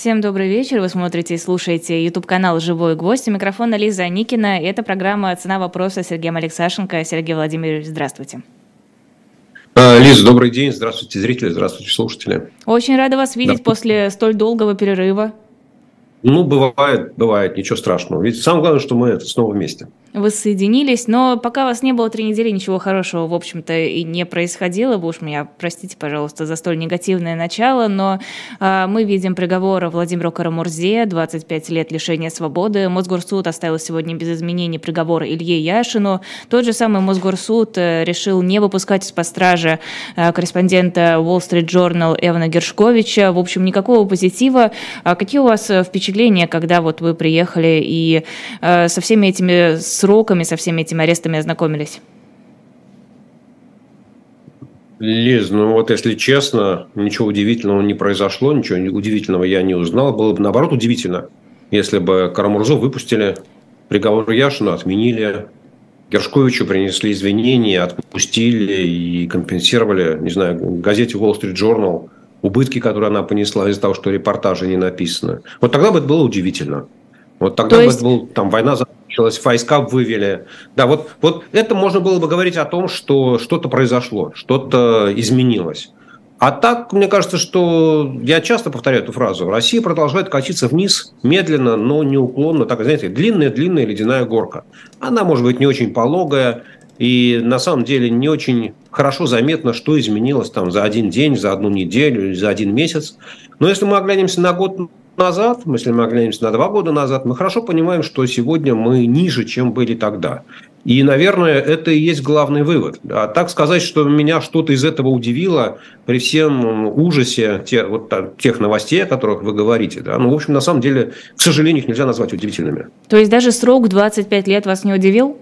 Всем добрый вечер. Вы смотрите и слушаете YouTube-канал «Живой гвоздь». У микрофона Лиза Никина. Это программа «Цена вопроса» Сергеем Алексашенко. Сергей Владимирович, здравствуйте. А, Лиза, добрый день. Здравствуйте, зрители. Здравствуйте, слушатели. Очень рада вас видеть да. после столь долгого перерыва. Ну, бывает, бывает, ничего страшного. Ведь самое главное, что мы снова вместе воссоединились, но пока вас не было три недели, ничего хорошего, в общем-то, и не происходило. Вы уж меня простите, пожалуйста, за столь негативное начало, но э, мы видим приговор Владимиру Карамурзе, 25 лет лишения свободы. Мосгорсуд оставил сегодня без изменений приговор Илье Яшину. Тот же самый Мосгорсуд э, решил не выпускать из-под стражи э, корреспондента Wall Street Journal Эвана Гершковича. В общем, никакого позитива. А какие у вас э, впечатления, когда вот вы приехали и э, со всеми этими сроками, со всеми этими арестами ознакомились? Лиз, ну вот если честно, ничего удивительного не произошло, ничего удивительного я не узнал. Было бы наоборот удивительно, если бы Карамурзу выпустили, приговор Яшину отменили, Гершковичу принесли извинения, отпустили и компенсировали, не знаю, газете Wall Street Journal убытки, которые она понесла из-за того, что репортажи не написаны. Вот тогда бы это было удивительно. Вот тогда То есть... бы был, там война закончилась, войска вывели. Да, вот, вот это можно было бы говорить о том, что что-то произошло, что-то изменилось. А так, мне кажется, что я часто повторяю эту фразу. Россия продолжает катиться вниз медленно, но неуклонно. Так, знаете, длинная-длинная ледяная горка. Она может быть не очень пологая, и на самом деле не очень хорошо заметно, что изменилось там за один день, за одну неделю, за один месяц. Но если мы оглянемся на год назад, если мы оглянемся на два года назад, мы хорошо понимаем, что сегодня мы ниже, чем были тогда. И, наверное, это и есть главный вывод. А так сказать, что меня что-то из этого удивило при всем ужасе тех, вот, тех новостей, о которых вы говорите, да, ну, в общем, на самом деле, к сожалению, их нельзя назвать удивительными. То есть даже срок 25 лет вас не удивил?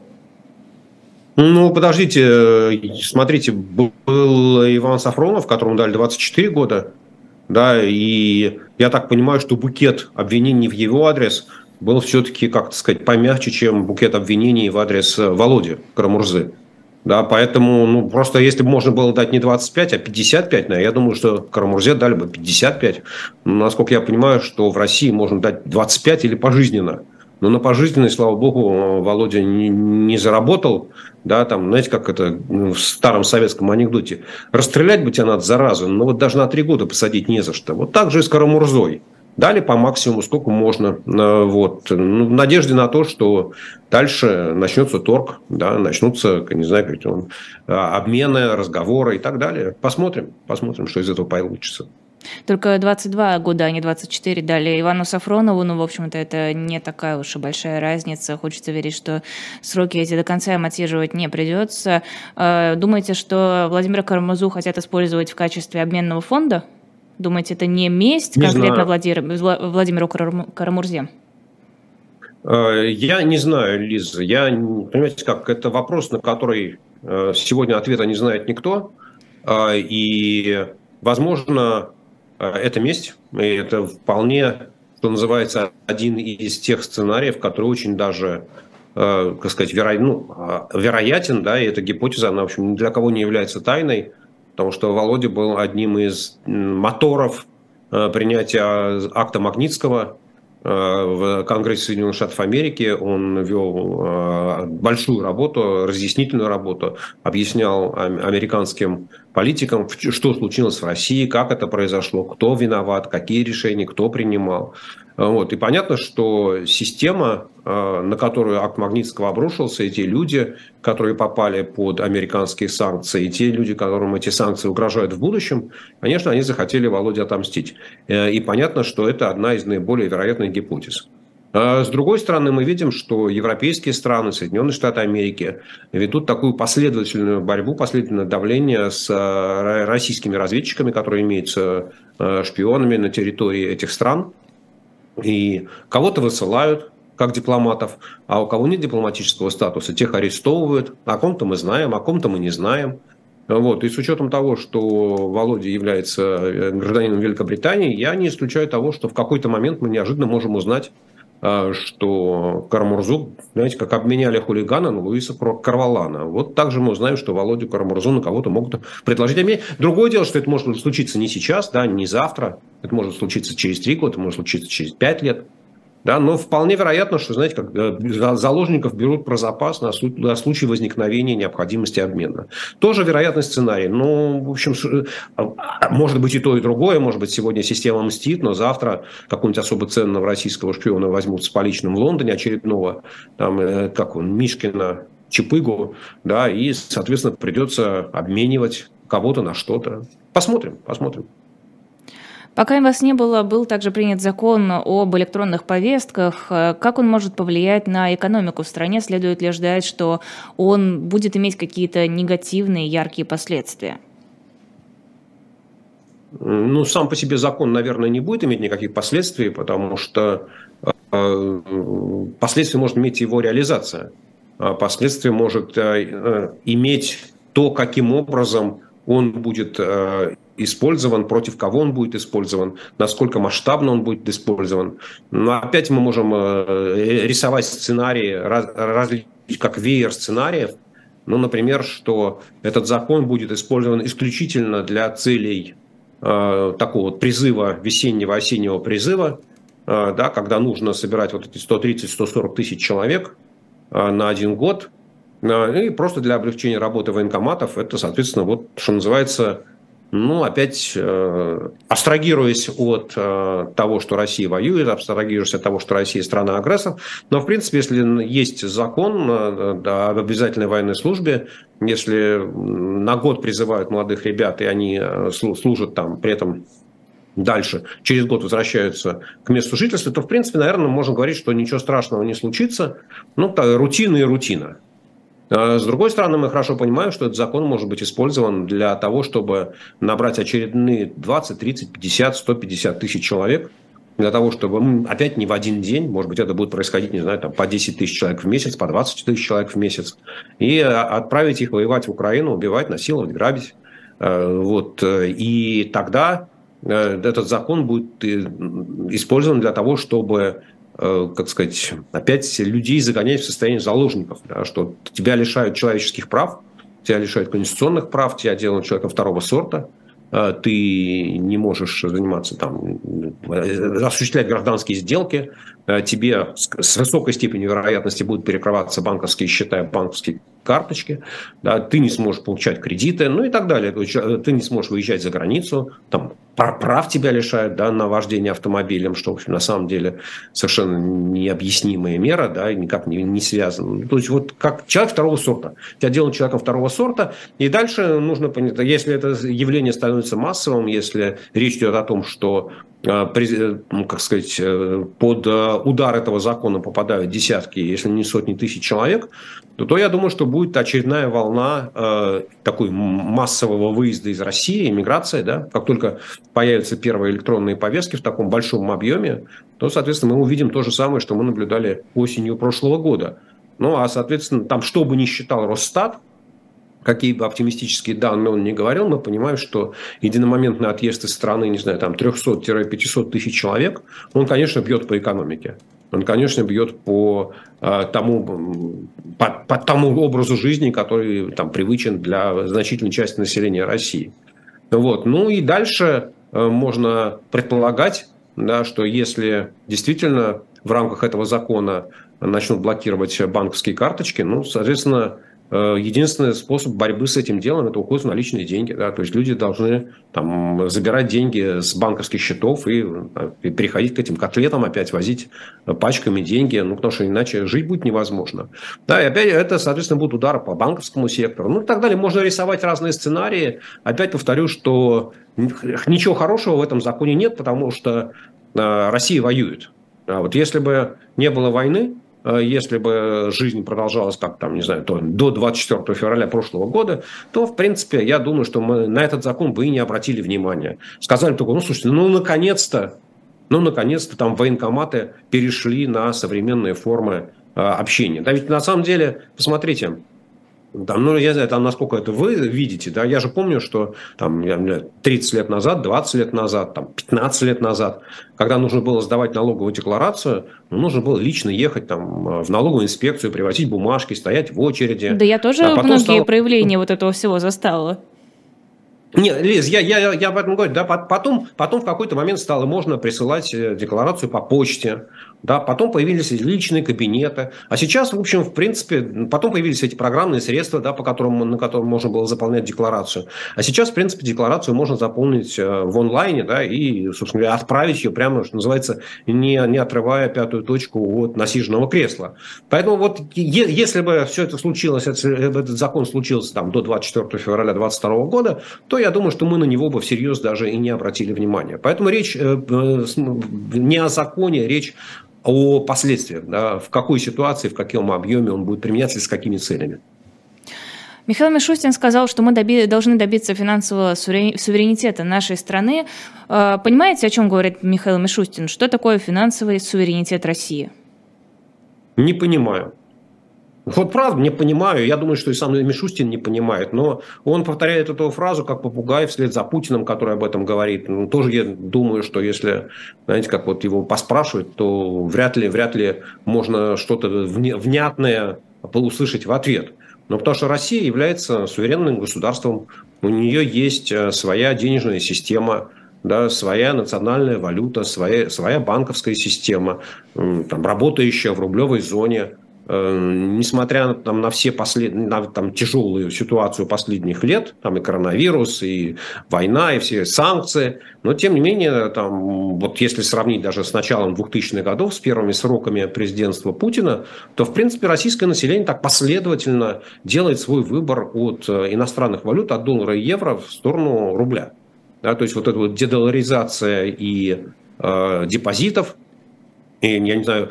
Ну, подождите, смотрите, был Иван Сафронов, которому дали 24 года, да, и я так понимаю, что букет обвинений в его адрес был все-таки, как сказать, помягче, чем букет обвинений в адрес э, Володи Карамурзы. Да, поэтому, ну, просто если бы можно было дать не 25, а 55, я думаю, что Карамурзе дали бы 55. Но, насколько я понимаю, что в России можно дать 25 или пожизненно. Но на пожизненный, слава богу, Володя не, не заработал. Да, там, знаете, как это ну, в старом советском анекдоте. Расстрелять бы тебя надо заразу, но вот даже на три года посадить не за что. Вот так же и с Карамурзой. Дали по максимуму, сколько можно. Э, вот. Ну, в надежде на то, что дальше начнется торг, да, начнутся, не знаю, как а, обмены, разговоры и так далее. Посмотрим, посмотрим, что из этого получится. Только 22 года, а не 24 дали Ивану Сафронову. Ну, в общем-то, это не такая уж и большая разница. Хочется верить, что сроки эти до конца им отсиживать не придется. А, думаете, что Владимира Карамазу хотят использовать в качестве обменного фонда? Думаете, это не месть не конкретно Владимир, Владимиру Карамурзе? А, я не знаю, Лиза. Я, понимаете, как это вопрос, на который э, сегодня ответа не знает никто. И, возможно, это месть, и это вполне, что называется, один из тех сценариев, который очень даже, э, как сказать, веро... ну, а, вероятен, да, и эта гипотеза, она, в общем, ни для кого не является тайной, потому что Володя был одним из моторов э, принятия акта Магнитского, в Конгрессе Соединенных Штатов Америки. Он вел большую работу, разъяснительную работу, объяснял американским политикам, что случилось в России, как это произошло, кто виноват, какие решения, кто принимал. Вот. И понятно, что система, э, на которую акт Магнитского обрушился, и те люди, которые попали под американские санкции, и те люди, которым эти санкции угрожают в будущем, конечно, они захотели Володе отомстить. Э, и понятно, что это одна из наиболее вероятных гипотез. А с другой стороны, мы видим, что европейские страны, Соединенные Штаты Америки ведут такую последовательную борьбу, последовательное давление с э, российскими разведчиками, которые имеются шпионами на территории этих стран. И кого-то высылают, как дипломатов, а у кого нет дипломатического статуса, тех арестовывают. О ком-то мы знаем, о ком-то мы не знаем. Вот. И с учетом того, что Володя является э, гражданином Великобритании, я не исключаю того, что в какой-то момент мы неожиданно можем узнать что Карамурзу, знаете, как обменяли хулигана на Луиса Карвалана. Вот также мы узнаем, что Володю Карамурзу на кого-то могут предложить обменять. Другое дело, что это может случиться не сейчас, да, не завтра. Это может случиться через три года, это может случиться через пять лет. Да, но вполне вероятно, что, знаете, как э, заложников берут про запас на, на случай возникновения необходимости обмена. Тоже вероятный сценарий. Ну, в общем, а, может быть и то, и другое. Может быть, сегодня система мстит, но завтра какого-нибудь особо ценного российского шпиона возьмут с поличным в Лондоне очередного, там, э, как он, Мишкина, Чапыгу, да, и, соответственно, придется обменивать кого-то на что-то. Посмотрим, посмотрим. Пока вас не было, был также принят закон об электронных повестках. Как он может повлиять на экономику в стране? Следует ли ждать, что он будет иметь какие-то негативные, яркие последствия? Ну, сам по себе закон, наверное, не будет иметь никаких последствий, потому что э, последствия может иметь его реализация. А последствия может э, иметь то, каким образом он будет э, использован, против кого он будет использован, насколько масштабно он будет использован. Но опять мы можем э, рисовать сценарии, раз, как веер сценариев. Ну, например, что этот закон будет использован исключительно для целей э, такого призыва, весеннего, осеннего призыва, э, да, когда нужно собирать вот эти 130-140 тысяч человек э, на один год – и просто для облегчения работы военкоматов это, соответственно, вот, что называется, ну, опять э, абстрагируясь от э, того, что Россия воюет, абстрагируясь от того, что Россия страна-агрессор. Но, в принципе, если есть закон э, об обязательной военной службе, если на год призывают молодых ребят, и они э, служат там, при этом дальше, через год возвращаются к месту жительства, то, в принципе, наверное, можно говорить, что ничего страшного не случится. Ну, рутина и рутина. А с другой стороны, мы хорошо понимаем, что этот закон может быть использован для того, чтобы набрать очередные 20, 30, 50, 150 тысяч человек, для того, чтобы опять не в один день, может быть, это будет происходить, не знаю, там, по 10 тысяч человек в месяц, по 20 тысяч человек в месяц, и а, отправить их воевать в Украину, убивать, насиловать, грабить. Э, вот. И тогда э, этот закон будет э, использован для того, чтобы Э, как сказать, опять людей загонять в состояние заложников, да, что тебя лишают человеческих прав, тебя лишают конституционных прав, тебя делают человеком второго сорта, э, ты не можешь заниматься там, э, осуществлять гражданские сделки, тебе с высокой степенью вероятности будут перекрываться банковские счета, банковские карточки, да, ты не сможешь получать кредиты, ну и так далее. Ты не сможешь выезжать за границу, там прав тебя лишают да, на вождение автомобилем, что, в общем, на самом деле совершенно необъяснимая мера, да, никак не, не связана. То есть вот как человек второго сорта. Тебя делают человеком второго сорта, и дальше нужно понять, если это явление становится массовым, если речь идет о том, что ну, как сказать, э, под э, удар этого закона попадают десятки, если не сотни тысяч человек, то, то я думаю, что будет очередная волна э, такой массового выезда из России, иммиграции, да, как только появятся первые электронные повестки в таком большом объеме, то, соответственно, мы увидим то же самое, что мы наблюдали осенью прошлого года. Ну, а, соответственно, там, что бы ни считал Росстат, какие бы оптимистические данные он ни говорил, мы понимаем, что единомоментный отъезд из страны, не знаю, там 300-500 тысяч человек, он, конечно, бьет по экономике. Он, конечно, бьет по э, тому, по, по тому образу жизни, который там привычен для значительной части населения России. Вот. Ну и дальше э, можно предполагать, да, что если действительно в рамках этого закона начнут блокировать банковские карточки, ну, соответственно, единственный способ борьбы с этим делом – это уход в наличные деньги. Да? То есть люди должны там, забирать деньги с банковских счетов и, и переходить к этим котлетам, опять возить пачками деньги, ну, потому что иначе жить будет невозможно. Да, и опять это, соответственно, будут удары по банковскому сектору. Ну и так далее. Можно рисовать разные сценарии. Опять повторю, что ничего хорошего в этом законе нет, потому что э, Россия воюет. А вот если бы не было войны, Э, если бы жизнь продолжалась как там, не знаю, то, до 24 февраля прошлого года, то, в принципе, я думаю, что мы на этот закон бы и не обратили внимания. Сказали только, ну, слушайте, ну, наконец-то, ну, наконец-то там военкоматы перешли на современные формы э, общения. Да ведь на самом деле, посмотрите, Там, ну, я знаю, там, насколько это вы видите, да, я же помню, что там 30 лет назад, 20 лет назад, там, 15 лет назад, когда нужно было сдавать налоговую декларацию, ну, нужно было лично ехать там в налоговую инспекцию, привозить бумажки, стоять в очереди. Да я тоже а многие стало... проявления вот этого всего застала. Нет, Лиз, я, я, я об этом говорю. Да, потом, потом в какой-то момент стало можно присылать э, декларацию по почте. Да, потом появились личные кабинеты. А сейчас, в общем, в принципе, потом появились эти программные средства, да, по которым, на котором можно было заполнять декларацию. А сейчас, в принципе, декларацию можно заполнить э, в онлайне да, и, собственно говоря, отправить ее прямо, что называется, не, не отрывая пятую точку от насиженного кресла. Поэтому вот если бы все это случилось, этот закон случился там, до 24 февраля 2022 года, то я думаю, что мы на него бы всерьез даже и не обратили внимания. Поэтому речь э, э, не о законе, речь о последствиях, да, в какой ситуации, в каком объеме он будет применяться и с какими целями. Михаил Мишустин сказал, что мы доби- должны добиться финансового суверенитета нашей страны. Э, понимаете, о чем говорит Михаил Мишустин? Что такое финансовый суверенитет России? Не понимаю. Вот правда, не понимаю. Я думаю, что и сам Мишустин не понимает. Но он повторяет эту фразу как попугай вслед за Путиным, который об этом говорит. Ну, тоже я думаю, что если, знаете, как вот его поспрашивать, то вряд ли, вряд ли можно что-то внятное услышать в ответ. Но потому что Россия является суверенным государством, у нее есть э, своя денежная система, да, своя национальная валюта, своя, своя банковская система, там, работающая в рублевой зоне – несмотря там, на все послед... на там, тяжелую ситуацию последних лет, там и коронавирус, и война, и все санкции, но тем не менее, там, вот если сравнить даже с началом 2000-х годов, с первыми сроками президентства Путина, то, в принципе, российское население так последовательно делает свой выбор от э, иностранных валют, от доллара и евро в сторону рубля. Да, то есть вот эта вот дедоларизация и э, депозитов – и, я не знаю,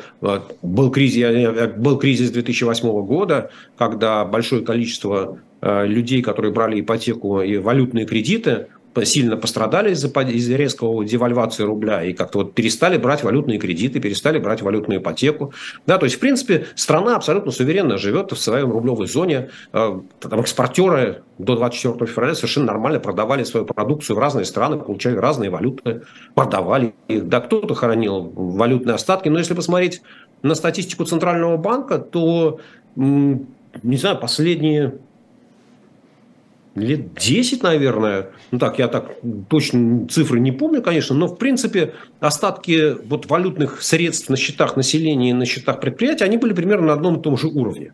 был кризис, был кризис 2008 года, когда большое количество э, людей, которые брали ипотеку и валютные кредиты, сильно пострадали из-за из резкого девальвации рубля и как-то вот перестали брать валютные кредиты, перестали брать валютную ипотеку. Да, то есть, в принципе, страна абсолютно суверенно живет в своей рублевой зоне. Э, там экспортеры до 24 февраля совершенно нормально продавали свою продукцию в разные страны, получали разные валюты, продавали их. Да, кто-то хранил валютные остатки. Но если посмотреть на статистику Центрального банка, то, не знаю, последние лет 10, наверное. Ну так, я так точно цифры не помню, конечно, но в принципе остатки вот валютных средств на счетах населения и на счетах предприятий, они были примерно на одном и том же уровне.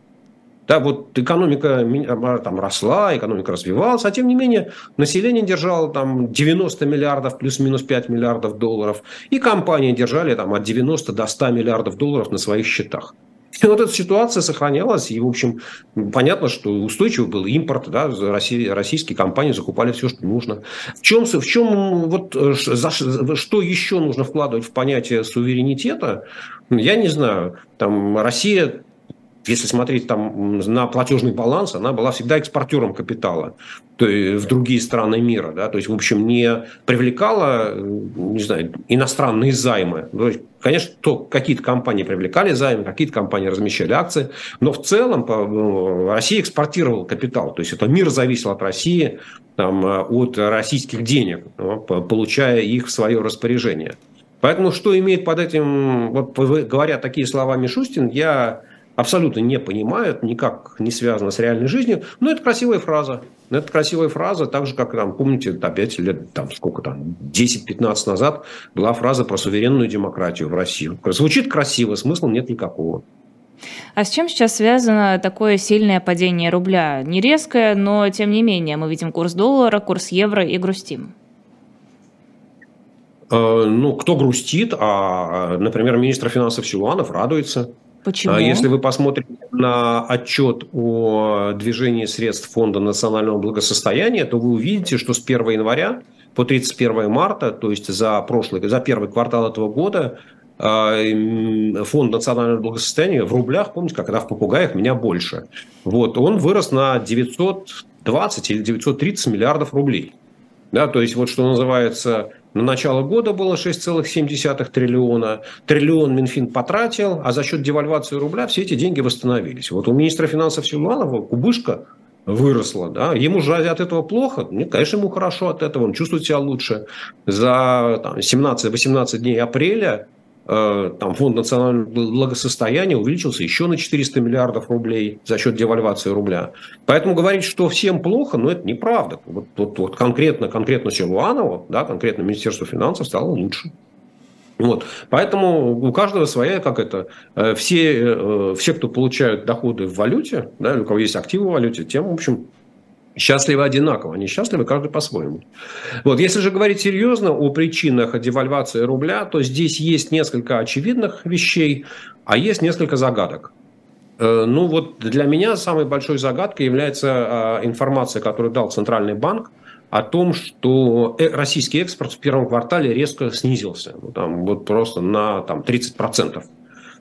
Да, вот экономика а, там росла, экономика развивалась, а тем не менее население держало там 90 миллиардов плюс-минус 5 миллиардов долларов, и компании держали там от 90 до 100 миллиардов долларов на своих счетах. И вот эта ситуация сохранялась, и, в общем, понятно, что устойчивый был импорт, да, российские компании закупали все, что нужно. В чем, в чем вот, э, за, что еще нужно вкладывать в понятие суверенитета, я не знаю. Там Россия если смотреть там на платежный баланс, она была всегда экспортером капитала то в другие страны мира. Да? То есть, в общем, не привлекала не знаю, иностранные займы. То есть, конечно, то, какие-то компании привлекали займы, какие-то компании размещали акции, но в целом ну, Россия экспортировала капитал. То есть, это мир зависел от России, там, от российских денег, получая их в свое распоряжение. Поэтому, что имеет под этим, вот говоря такие слова Мишустин, я абсолютно не понимают, никак не связано с реальной жизнью, но это красивая фраза. Это красивая фраза, так же, как, там, помните, опять лет, там, сколько там, 10-15 назад была фраза про суверенную демократию в России. Звучит красиво, смысла нет никакого. А с чем сейчас связано такое сильное падение рубля? Не резкое, но тем не менее мы видим курс доллара, курс евро и грустим. Э, ну, кто грустит, а, например, министр финансов Силуанов радуется – Почему? А если вы посмотрите на отчет о движении средств Фонда национального благосостояния, то вы увидите, что с 1 января по 31 марта, то есть за прошлый, за первый квартал этого года, а, Фонд национального благосостояния в рублях, помните, когда в попугаях меня больше, вот, он вырос на 920 или 930 миллиардов рублей. Да, то есть вот что называется на начало года было 6,7 триллиона. Триллион Минфин потратил, а за счет девальвации рубля все эти деньги восстановились. Вот у министра финансов Силуанова кубышка выросла, да, ему же от этого плохо, ну, конечно, ему хорошо от этого, он чувствует себя лучше. За 17-18 дней апреля там фонд национального благосостояния увеличился еще на 400 миллиардов рублей за счет девальвации рубля. Поэтому говорить, что всем плохо, ну, это неправда. Вот, вот, вот конкретно, конкретно Силуанову, да, конкретно Министерство финансов стало лучше. Вот. Поэтому у каждого своя, как это, э, все, э, все, кто получают доходы в валюте, да, у кого есть активы в валюте, тем, в общем, счастливы одинаково, они счастливы каждый по-своему. Вот, если же говорить серьезно о причинах девальвации рубля, то здесь есть несколько очевидных вещей, а есть несколько загадок. Э, ну вот для меня самой большой загадкой является а, информация, которую дал Центральный банк о том, что э, российский экспорт в первом квартале резко снизился, ну, там, вот просто на там, 30%.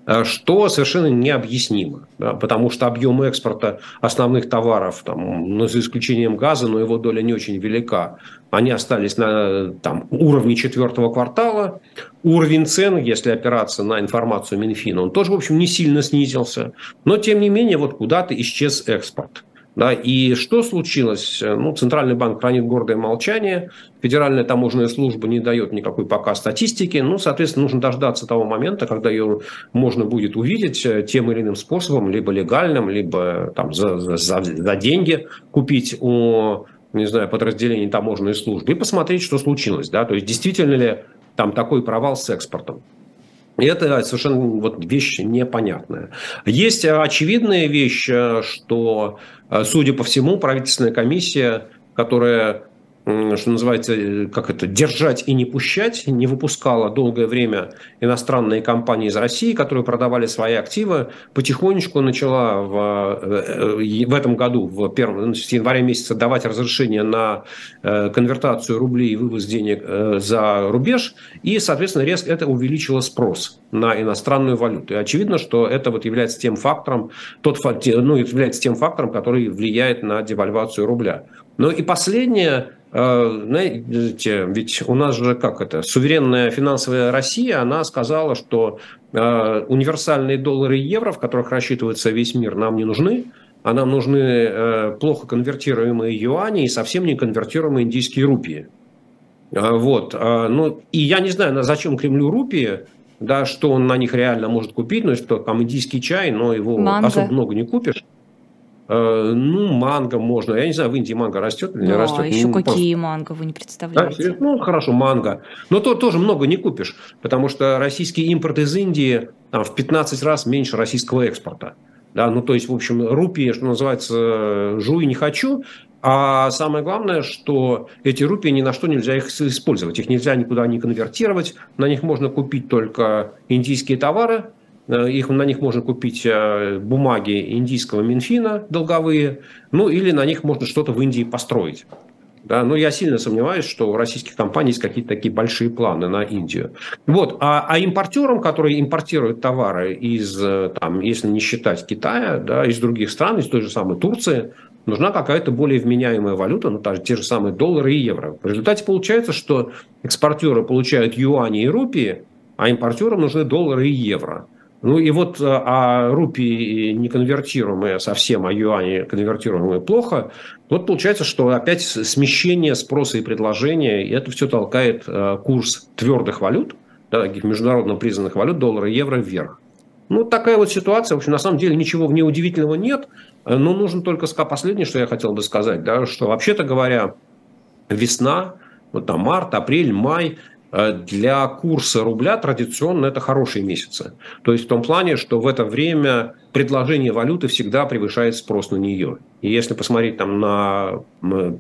Э, что совершенно необъяснимо, да, потому что объем экспорта основных товаров, там, ну, за исключением газа, но его доля не очень велика, они остались на там, уровне четвертого квартала. Уровень цен, если опираться на информацию Минфина, он тоже, в общем, не сильно снизился. Но, тем не менее, вот куда-то исчез экспорт. Да, и что случилось? Ну, Центральный банк хранит гордое молчание, Федеральная таможенная служба не дает никакой пока статистики. Ну, соответственно, нужно дождаться того момента, когда ее можно будет увидеть э, тем или иным способом, либо легальным, либо там, за, за, за деньги купить у не знаю, подразделений таможенной службы и посмотреть, что случилось. Да? То есть, действительно ли там такой провал с экспортом. Это совершенно вот вещь непонятная. Есть очевидная вещь, э, что, э, судя по всему, правительственная комиссия, которая что называется, э, как это, держать и не пущать, не выпускала долгое время иностранные компании из России, которые продавали свои активы, потихонечку начала в, э, в этом году, в первом, ну, с января месяца, давать разрешение на э, конвертацию рублей и вывоз денег за рубеж, и, соответственно, резко это увеличило спрос на иностранную валюту. И очевидно, что это вот является тем фактором, тот, ну, является тем фактором, который влияет на девальвацию рубля. Ну и последнее, э, знаете, ведь у нас же как это, суверенная финансовая Россия, она сказала, что э, универсальные доллары и евро, в которых рассчитывается весь мир, нам не нужны, а нам нужны э, плохо конвертируемые юани и совсем не конвертируемые индийские рупии. Вот. Ну, и я не знаю, зачем Кремлю рупии, да, что он на них реально может купить, ну, что там индийский чай, но его Манго. особо много не купишь. Э, ну, манго можно. Я не знаю, в Индии манго растет или не растет. еще ну, какие просто... манго, вы не представляете. Да, ну, хорошо, манго. Но то тоже много не купишь, потому что российский импорт из Индии там, в 15 раз меньше российского экспорта. Да, ну, то есть, в общем, рупии, что называется, жуй не хочу, а самое главное, что эти рупии ни на что нельзя их использовать. Их нельзя никуда не конвертировать. На них можно купить только индийские товары – их, на них можно купить э, бумаги индийского Минфина долговые, ну или на них можно что-то в Индии построить. Да, но я сильно сомневаюсь, что у российских компаний есть какие-то такие большие планы на Индию. Вот. А, а импортерам, которые импортируют товары из, э, там, если не считать Китая, да, из других стран, из той же самой Турции, нужна какая-то более вменяемая валюта, ну, та, те же самые доллары и евро. В результате получается, что экспортеры получают юани и рупии, а импортерам нужны доллары и евро. Ну и вот э, а рупии неконвертируемые совсем, а юани конвертируемые плохо, вот получается, что опять смещение спроса и предложения, и это все толкает э, курс твердых валют, да, таких международно признанных валют, доллара и евро вверх. Ну, такая вот ситуация. В общем, на самом деле ничего в нет. Но нужно только сказать последнее, что я хотел бы сказать, да, что вообще-то говоря, весна, вот там март, апрель, май – для курса рубля традиционно это хорошие месяцы. То есть в том плане, что в это время предложение валюты всегда превышает спрос на нее. И если посмотреть там на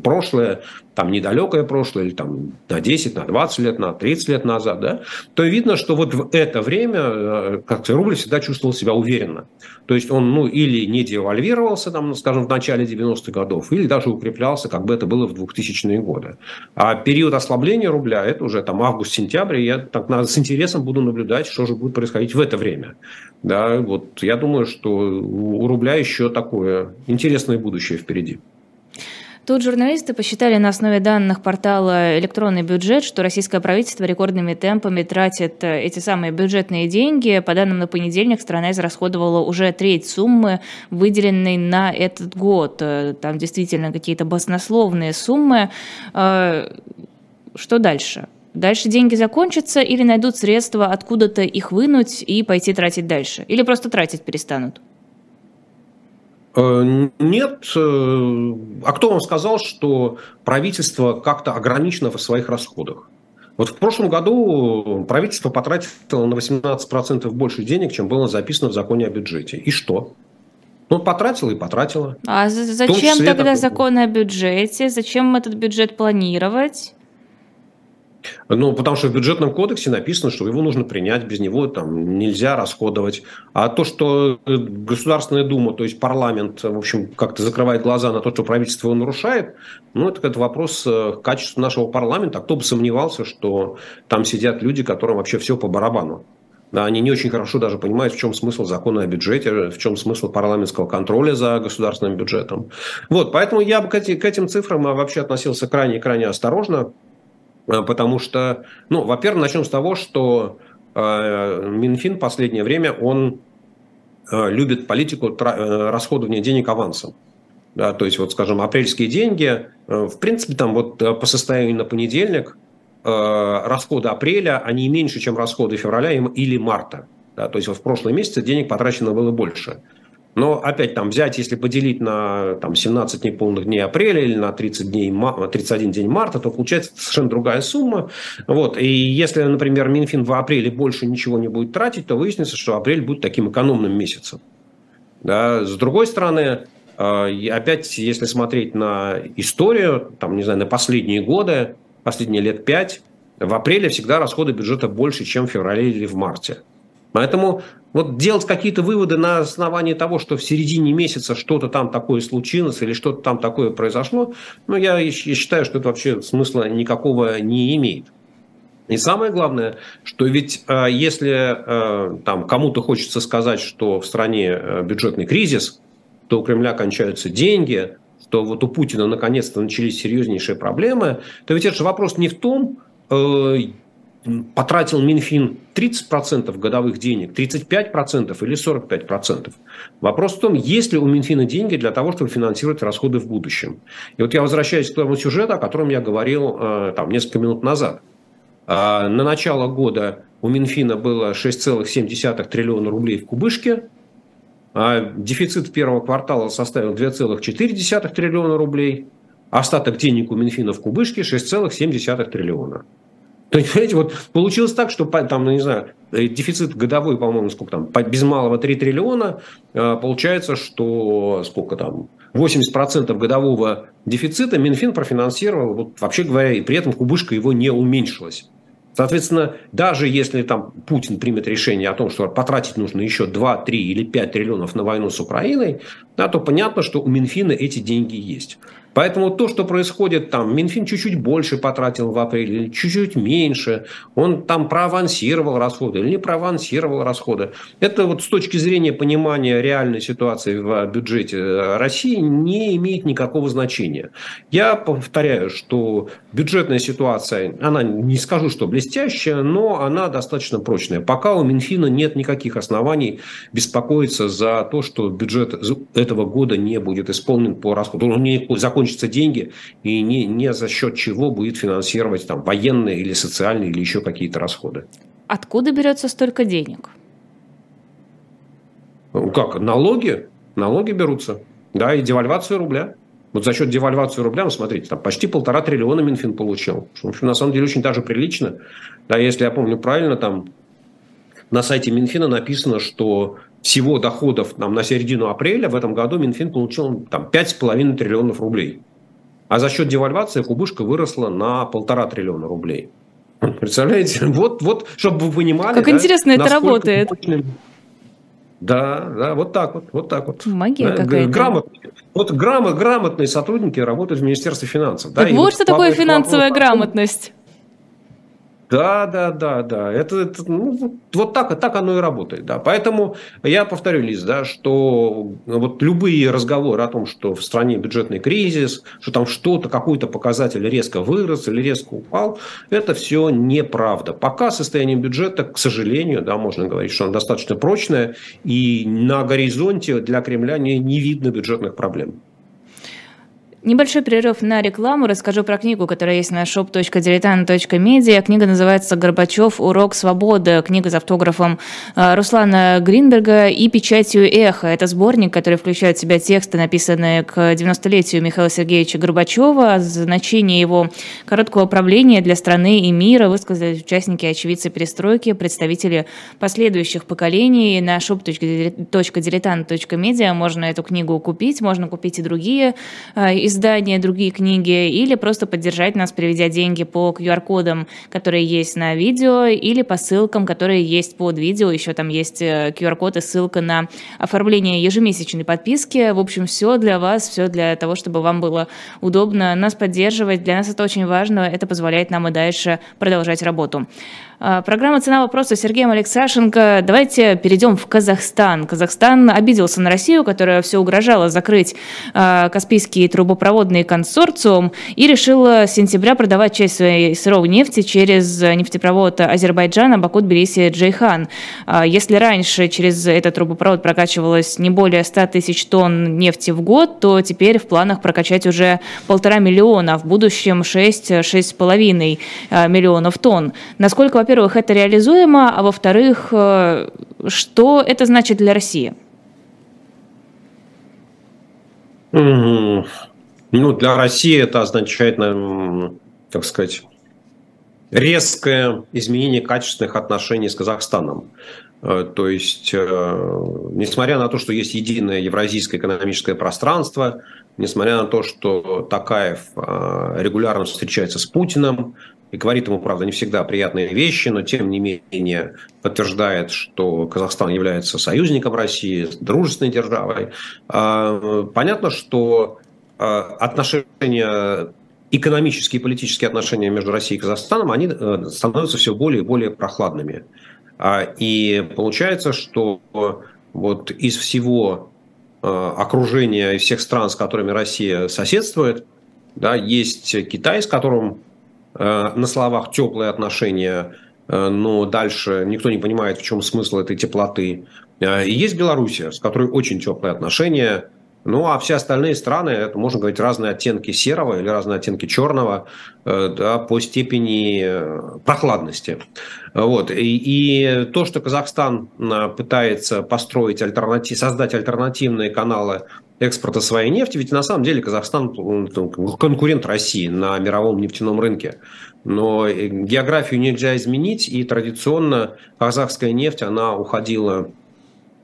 прошлое, там недалекое прошлое, или там на 10, на 20 лет, на 30 лет назад, да, то видно, что вот в это время э, как-то рубль всегда чувствовал себя уверенно. То есть он ну, или не девальвировался, там, скажем, в начале 90-х годов, или даже укреплялся, как бы это было в 2000-е годы. А период ослабления рубля, это уже там август-сентябрь, я так, с интересом буду наблюдать, что же будет происходить в это время. Да, вот я думаю, что у рубля еще такое интересное будущее впереди. Тут журналисты посчитали на основе данных портала «Электронный бюджет», что российское правительство рекордными темпами тратит э, эти самые бюджетные деньги. По данным на понедельник, страна израсходовала уже треть суммы, выделенной на этот год. Э, там действительно какие-то баснословные суммы. Э, что дальше? Дальше деньги закончатся или найдут средства откуда-то их вынуть и пойти тратить дальше? Или просто тратить перестанут? Э, нет. Э, а кто вам сказал, что правительство как-то ограничено в своих расходах? Вот в прошлом году правительство потратило на 18% больше денег, чем было записано в законе о бюджете. И что? Ну, потратила и потратила. А зачем тогда такой... закон о бюджете? Зачем этот бюджет планировать? Ну, потому что в бюджетном кодексе написано, что его нужно принять, без него там нельзя расходовать. А то, что э, Государственная Дума, то есть парламент, в общем, как-то закрывает глаза на то, что правительство его нарушает, ну, это, это вопрос э, качества нашего парламента. А кто бы сомневался, что там сидят люди, которым вообще все по барабану. Они не очень хорошо даже понимают, в чем смысл закона о бюджете, в чем смысл парламентского контроля за государственным бюджетом. Вот, поэтому я бы к, эти, к этим цифрам вообще относился крайне-крайне осторожно. Э, потому что, ну, во-первых, начнем с того, что э, Минфин в последнее время, он э, любит политику расходования денег авансом. Да, то есть, вот, скажем, апрельские деньги, в принципе, там вот по состоянию на понедельник расходы апреля, они меньше, чем расходы февраля или марта. Да, то есть вот в прошлом месяце денег потрачено было больше. Но опять там взять, если поделить на там, 17 неполных дней апреля или на 30 дней, 31 день марта, то получается совершенно другая сумма. Вот. И если, например, Минфин в апреле больше ничего не будет тратить, то выяснится, что апрель будет таким экономным месяцем. Да. С другой стороны, э, опять, если смотреть на историю, там, не знаю, на последние годы, последние лет пять, в апреле всегда расходы бюджета больше, чем в феврале или в марте. Поэтому вот делать какие-то выводы на основании того, что в середине месяца что-то там такое случилось или что-то там такое произошло, ну, я, считаю, что это вообще смысла никакого не имеет. И самое главное, что ведь э, если э, там кому-то хочется сказать, что в стране э, бюджетный кризис, то у Кремля кончаются деньги, что вот у Путина наконец-то начались серьезнейшие проблемы, то ведь это же вопрос не в том, потратил Минфин 30% годовых денег, 35% или 45%. Вопрос в том, есть ли у Минфина деньги для того, чтобы финансировать расходы в будущем. И вот я возвращаюсь к тому сюжету, о котором я говорил э, там, несколько минут назад. А, на начало года у Минфина было 6,7 триллиона рублей в кубышке, а дефицит первого квартала составил 2,4 триллиона рублей, остаток денег у Минфина в кубышке 6,7 триллиона. То есть, понимаете, вот получилось так, что там, ну, не знаю, э, дефицит годовой, по-моему, сколько там, без малого 3 триллиона, э, получается, что сколько там, 80% годового дефицита Минфин профинансировал, вот, вообще говоря, и при этом кубышка его не уменьшилась. Соответственно, даже если там Путин примет решение о том, что потратить нужно еще 2, 3 или 5 триллионов на войну с Украиной, да, то понятно, что у Минфина эти деньги есть. Поэтому то, что происходит там, Минфин чуть-чуть больше потратил в апреле, чуть-чуть меньше, он там проавансировал расходы или не проавансировал расходы. Это вот с точки зрения понимания реальной ситуации в бюджете России не имеет никакого значения. Я повторяю, что бюджетная ситуация, она не скажу, что блестящая, но она достаточно прочная. Пока у Минфина нет никаких оснований беспокоиться за то, что бюджет этого года не будет исполнен по расходу. Он не закончится закончатся деньги, и не, не за счет чего будет финансировать там, военные или социальные или еще какие-то расходы. Откуда берется столько денег? Ну, как? Налоги? Налоги берутся. Да, и девальвацию рубля. Вот за счет девальвации рубля, ну, смотрите, там почти полтора триллиона Минфин получил. В общем, на самом деле очень даже прилично. Да, если я помню правильно, там на сайте Минфина написано, что всего доходов там, на середину апреля в этом году Минфин получил там, 5,5 триллионов рублей. А за счет девальвации кубышка выросла на полтора триллиона рублей. Представляете? Вот, вот, чтобы вы понимали. Как да, интересно это работает. Мощным... Да, да, вот так вот, вот так вот. Магия да, какая-то. Грамотные, вот грамот, грамотные сотрудники работают в Министерстве финансов. Так да, вот что такое финансовая грамотность. Да, да, да, да. Это, это ну, вот так, так оно и работает. Да. Поэтому я повторю, Лиз, да, что вот любые разговоры о том, что в стране бюджетный кризис, что там что-то, какой-то показатель резко вырос или резко упал, это все неправда. Пока состояние бюджета, к сожалению, да, можно говорить, что оно достаточно прочное, и на горизонте для Кремля не, не видно бюджетных проблем. Небольшой перерыв на рекламу. Расскажу про книгу, которая есть на shop.diletant.media. Книга называется «Горбачев. Урок свободы». Книга с автографом э, Руслана Гринберга и печатью «Эхо». Это сборник, который включает в себя тексты, написанные к 90-летию Михаила Сергеевича Горбачева. Значение его короткого правления для страны и мира высказали участники очевидцы перестройки, представители последующих поколений. На shop.diletant.media можно эту книгу купить. Можно купить и другие из э, издания, другие книги, или просто поддержать нас, приведя деньги по QR-кодам, которые есть на видео, или по ссылкам, которые есть под видео. Еще там есть QR-код э, и ссылка на оформление ежемесячной подписки. В общем, все для вас, все для того, чтобы вам было удобно нас поддерживать. Для нас это очень важно, это позволяет нам и дальше продолжать работу. А, программа «Цена вопроса» Сергеем Алексашенко. Давайте перейдем в Казахстан. Казахстан обиделся на Россию, которая все угрожала закрыть а, Каспийский трубопроводный консорциум и решила с сентября продавать часть своей сырой нефти через нефтепровод Азербайджана Баку-Тбилиси-Джейхан. А, если раньше через этот трубопровод прокачивалось не более 100 тысяч тонн нефти в год, то теперь в планах прокачать уже полтора миллиона, в будущем 6-6,5 миллионов тонн. Насколько во-первых, это реализуемо, а во-вторых, э, что это значит для России? Ну, для России это означает, как сказать, резкое изменение качественных отношений с Казахстаном. Э, то есть, э, несмотря на то, что есть единое евразийское экономическое пространство, несмотря на то, что Такаев регулярно встречается с Путиным, и говорит ему, правда, не всегда приятные вещи, но тем не менее подтверждает, что Казахстан является союзником России, дружественной державой. А, понятно, что а, отношения экономические и политические отношения между Россией и Казахстаном, они э, становятся все более и более прохладными. А, и получается, что вот из всего окружения и всех стран, с которыми Россия соседствует, да, есть Китай, с которым Э, на словах теплые отношения, э, но дальше никто не понимает, в чем смысл этой теплоты. Э, и есть Белоруссия, с которой очень теплые отношения. Ну, а все остальные страны, это можно говорить разные оттенки серого или разные оттенки черного да, по степени прохладности. Вот. И, и то, что Казахстан пытается построить альтернатив, создать альтернативные каналы экспорта своей нефти, ведь на самом деле Казахстан конкурент России на мировом нефтяном рынке. Но э, географию нельзя изменить, и традиционно казахская нефть, она уходила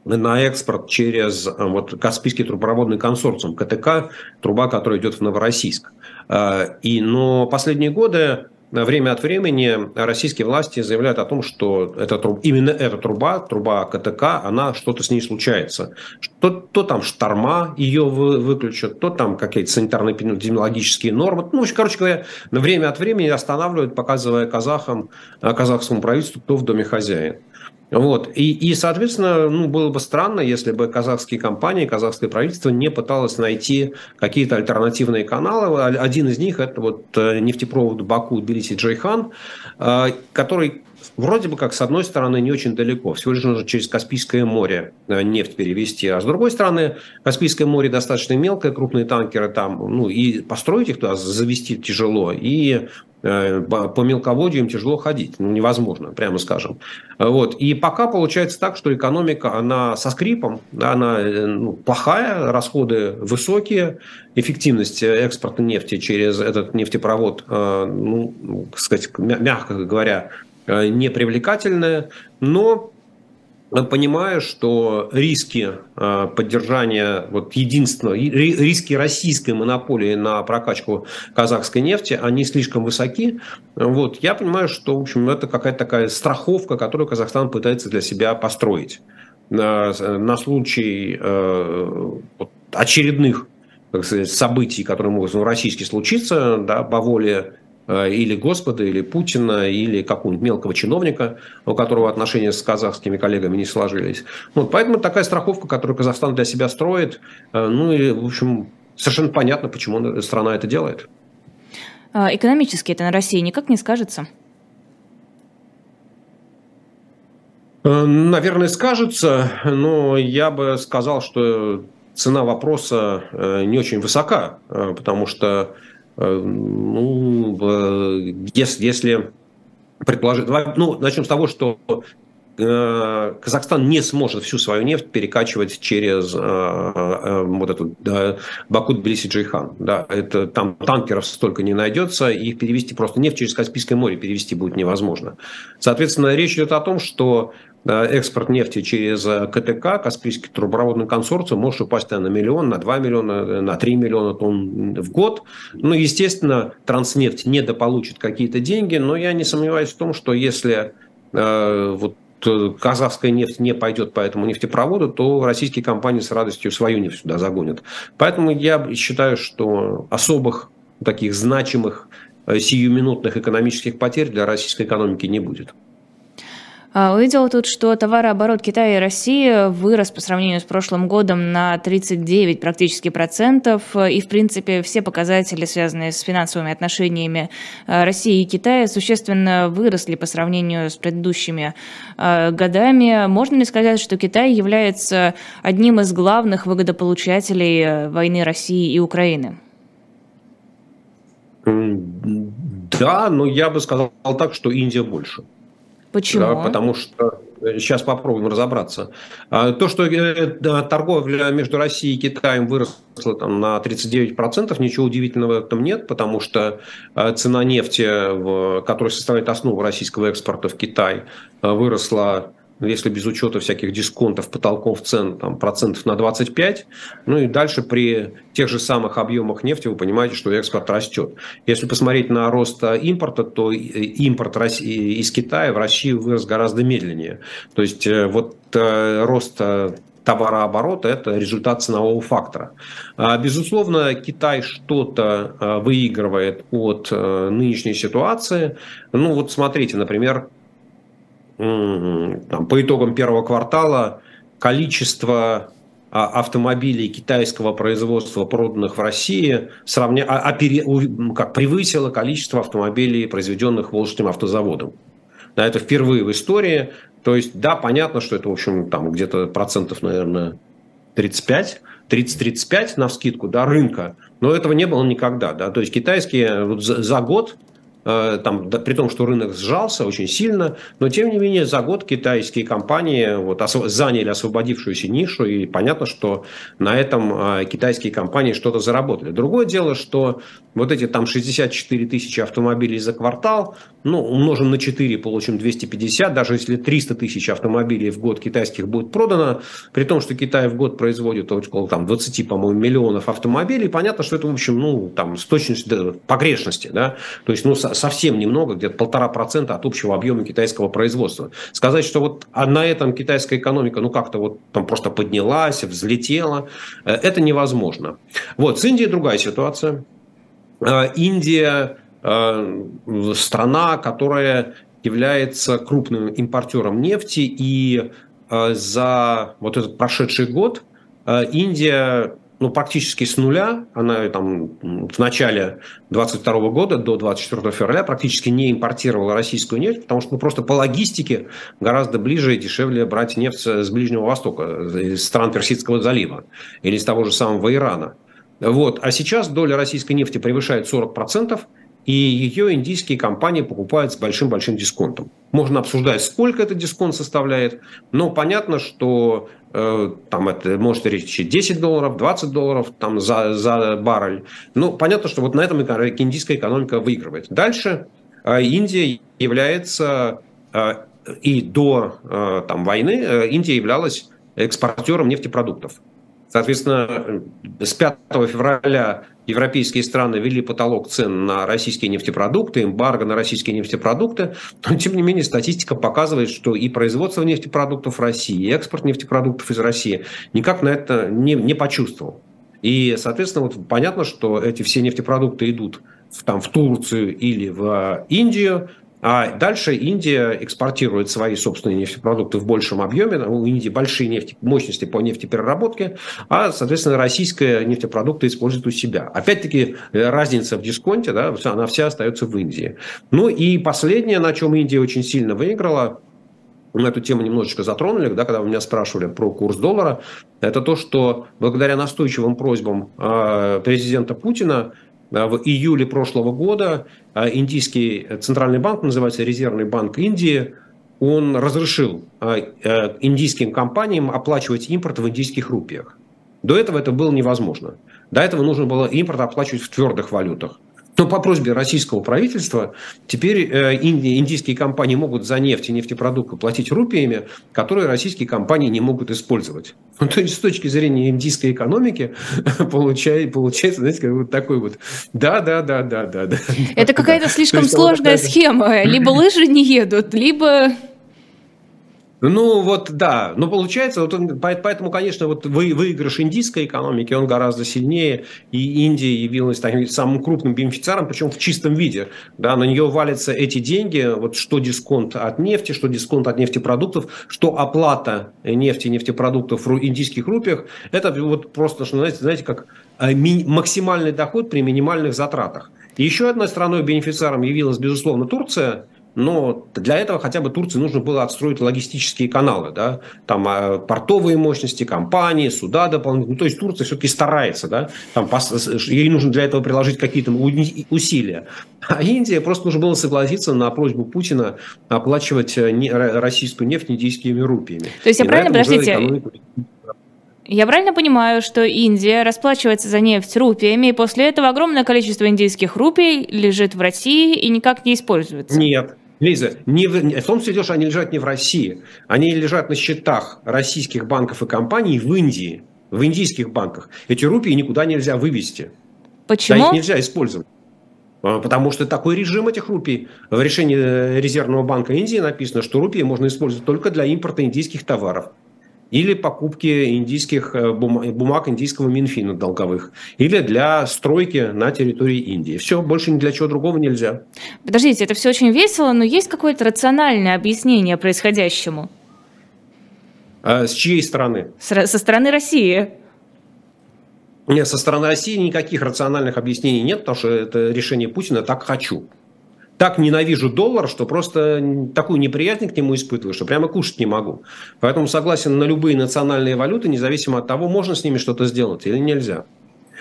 на экспорт через э, вот, Каспийский трубопроводный консорциум, КТК, труба, которая идет в Новороссийск. Э, и, но последние годы время от времени российские власти заявляют о том, что эта труба, именно эта труба, труба КТК, она что-то с ней случается. То, то там шторма ее выключат, то там какие-то санитарно-эпидемиологические нормы. Ну, короче говоря, время от времени останавливают, показывая казахам, казахскому правительству, кто в доме хозяин. Вот. И, и, соответственно, ну, было бы странно, если бы казахские компании, казахское правительство не пыталось найти какие-то альтернативные каналы. Один из них – это вот э, нефтепровод Баку-Тбилиси-Джейхан, э, который вроде бы как с одной стороны не очень далеко, всего лишь нужно через Каспийское море э, нефть перевести, а с другой стороны Каспийское море достаточно мелкое, крупные танкеры там, ну и построить их туда завести тяжело, и э, по мелководью им тяжело ходить, ну, невозможно, прямо скажем. Вот. И пока получается так, что экономика, она со скрипом, она э, ну, плохая, расходы высокие, эффективность экспорта нефти через этот нефтепровод, ну, сказать, мягко говоря, непривлекательная, но понимаю, что риски э, поддержания вот единственного, риски российской монополии на прокачку казахской нефти, они слишком высоки. Вот, я понимаю, что в общем, это какая-то такая страховка, которую Казахстан пытается для себя построить на, на случай э, очередных как сказать, событий, которые могут в российски случиться да, по воле или Господа, или Путина, или какого-нибудь мелкого чиновника, у которого отношения с казахскими коллегами не сложились. Вот, поэтому такая страховка, которую Казахстан для себя строит, ну и, в общем, совершенно понятно, почему страна это делает. А, экономически это на России никак не скажется? Э, наверное, скажется, но я бы сказал, что цена вопроса э, не очень высока, э, потому что ну, если, если предположить... Ну, начнем с того, что Э, Казахстан не сможет всю свою нефть перекачивать через э, э, вот эту да, Баку, Тбилиси, Джейхан. Да, это, там танкеров столько не найдется, их перевести просто нефть через Каспийское море перевести будет невозможно. Соответственно, речь идет о том, что экспорт нефти через КТК, Каспийский трубопроводный консорциум, может упасть на миллион, на 2 миллиона, на 3 миллиона тонн в год. Ну, естественно, Транснефть недополучит какие-то деньги, но я не сомневаюсь в том, что если э, вот Э, казахская нефть не пойдет по этому нефтепроводу, то российские компании с радостью свою нефть сюда загонят. Поэтому я считаю, что особых таких значимых э, сиюминутных экономических потерь для российской экономики не будет. А, увидела тут, что товарооборот Китая и России вырос по сравнению с прошлым годом на 39 практически процентов. И, в принципе, все показатели, связанные с финансовыми отношениями а, России и Китая, существенно выросли по сравнению с предыдущими а, годами. Можно ли сказать, что Китай является одним из главных выгодополучателей войны России и Украины? Да, но я бы сказал так, что Индия больше. Почему? Да, потому что сейчас попробуем разобраться. А, то, что э, торговля между Россией и Китаем выросла там, на 39%, ничего удивительного в этом нет, потому что а, цена нефти, которая составляет основу российского экспорта в Китай, выросла если без учета всяких дисконтов, потолков цен, там, процентов на 25, ну и дальше при тех же самых объемах нефти вы понимаете, что экспорт растет. Если посмотреть на рост импорта, то импорт из Китая в Россию вырос гораздо медленнее. То есть э, вот э, рост э, товарооборота – это результат ценового фактора. А, безусловно, Китай что-то выигрывает от нынешней ситуации. Ну вот смотрите, например, там, по итогам первого квартала количество а, автомобилей китайского производства, проданных в России, сравня... а, а пере... как превысило количество автомобилей, произведенных Волжским автозаводом. Да, это впервые в истории. То есть, да, понятно, что это, в общем, там где-то процентов, наверное, 35, 30-35 на вскидку, да, рынка. Но этого не было никогда, да. То есть, китайские вот за, за год там, да, при том, что рынок сжался очень сильно, но тем не менее за год китайские компании вот, осв... заняли освободившуюся нишу, и понятно, что на этом э, китайские компании что-то заработали. Другое дело, что вот эти там 64 тысячи автомобилей за квартал, ну, умножим на 4, получим 250, даже если 300 тысяч автомобилей в год китайских будет продано, при том, что Китай в год производит около там, 20, по-моему, миллионов автомобилей, понятно, что это, в общем, ну, там, с точностью погрешности, да, то есть, ну, совсем немного, где-то полтора процента от общего объема китайского производства. Сказать, что вот а на этом китайская экономика, ну, как-то вот там просто поднялась, взлетела, э, это невозможно. Вот, с Индией другая ситуация. Э, Индия страна, которая является крупным импортером нефти, и за вот этот прошедший год Индия ну, практически с нуля. Она там в начале 22 года до 24 февраля практически не импортировала российскую нефть, потому что ну, просто по логистике гораздо ближе и дешевле брать нефть с Ближнего Востока, из стран Персидского залива или из того же самого Ирана. Вот. А сейчас доля российской нефти превышает 40%, и ее индийские компании покупают с большим-большим дисконтом. Можно обсуждать, сколько этот дисконт составляет, но понятно, что э, там это может речь 10 долларов, 20 долларов там, за, за баррель. Ну, понятно, что вот на этом индийская экономика выигрывает. Дальше э, Индия является э, и до э, там, войны э, Индия являлась экспортером нефтепродуктов. Соответственно, с 5 февраля европейские страны ввели потолок цен на российские нефтепродукты, эмбарго на российские нефтепродукты, но тем не менее статистика показывает, что и производство нефтепродуктов в России, и экспорт нефтепродуктов из России никак на это не, не почувствовал. И, соответственно, вот понятно, что эти все нефтепродукты идут в, там, в Турцию или в Индию, а дальше Индия экспортирует свои собственные нефтепродукты в большем объеме. У Индии большие нефти, мощности по нефтепереработке, а, соответственно, российские нефтепродукты используют у себя. Опять-таки, э, разница в дисконте, да, она вся остается в Индии. Ну и последнее, на чем Индия очень сильно выиграла, мы эту тему немножечко затронули, да, когда вы меня спрашивали про курс доллара, это то, что благодаря настойчивым просьбам э, президента Путина в июле прошлого года э, индийский центральный банк, называется Резервный банк Индии, он разрешил э, индийским компаниям оплачивать импорт в индийских рупиях. До этого это было невозможно. До этого нужно было импорт оплачивать в твердых валютах. Но по просьбе российского правительства теперь э, индийские компании могут за нефть и нефтепродукты платить рупиями, которые российские компании не могут использовать. Ну, то есть с точки зрения индийской экономики получается, получается знаете, как вот такой вот да, да, да, да, да. да Это какая-то слишком сложная схема. Либо лыжи не едут, либо ну вот да, но получается, вот он, поэтому, конечно, вот вы, выигрыш индийской экономики, он гораздо сильнее, и Индия явилась таким самым крупным бенефициаром, причем в чистом виде. Да, на нее валятся эти деньги, вот что дисконт от нефти, что дисконт от нефтепродуктов, что оплата нефти и нефтепродуктов в индийских рупиях, это вот просто, что, знаете, знаете как э, максимальный доход при минимальных затратах. Еще одной страной бенефициаром явилась, безусловно, Турция – но для этого хотя бы Турции нужно было отстроить логистические каналы, да, там а, портовые мощности, компании, суда дополнительные. Ну, то есть Турция все-таки старается, да, там ей нужно для этого приложить какие-то усилия. А Индия просто нужно было согласиться на просьбу Путина оплачивать э, российскую нефть индийскими рупиями. То есть я правильно, подождите, я правильно понимаю, что Индия расплачивается за нефть рупиями, и после этого огромное количество индийских рупий лежит в России и никак не используется? Нет, Лиза, не в, в том числе, что они лежат не в России. Они лежат на счетах российских банков и компаний в Индии, в индийских банках. Эти рупии никуда нельзя вывести. Почему? Да, их нельзя использовать. А, потому что такой режим этих рупий. В решении э, Резервного банка Индии написано, что рупии можно использовать только для импорта индийских товаров или покупки индийских э, бумаг индийского Минфина долговых, или для стройки на территории Индии. Все, больше ни для чего другого нельзя. Подождите, это все очень весело, но есть какое-то рациональное объяснение происходящему? А с чьей стороны? С, со стороны России. Нет, со стороны России никаких рациональных объяснений нет, потому что это решение Путина «так хочу» так ненавижу доллар, что просто такую неприязнь к нему испытываю, что прямо кушать не могу. Поэтому согласен на любые национальные валюты, независимо от того, можно с ними что-то сделать или нельзя.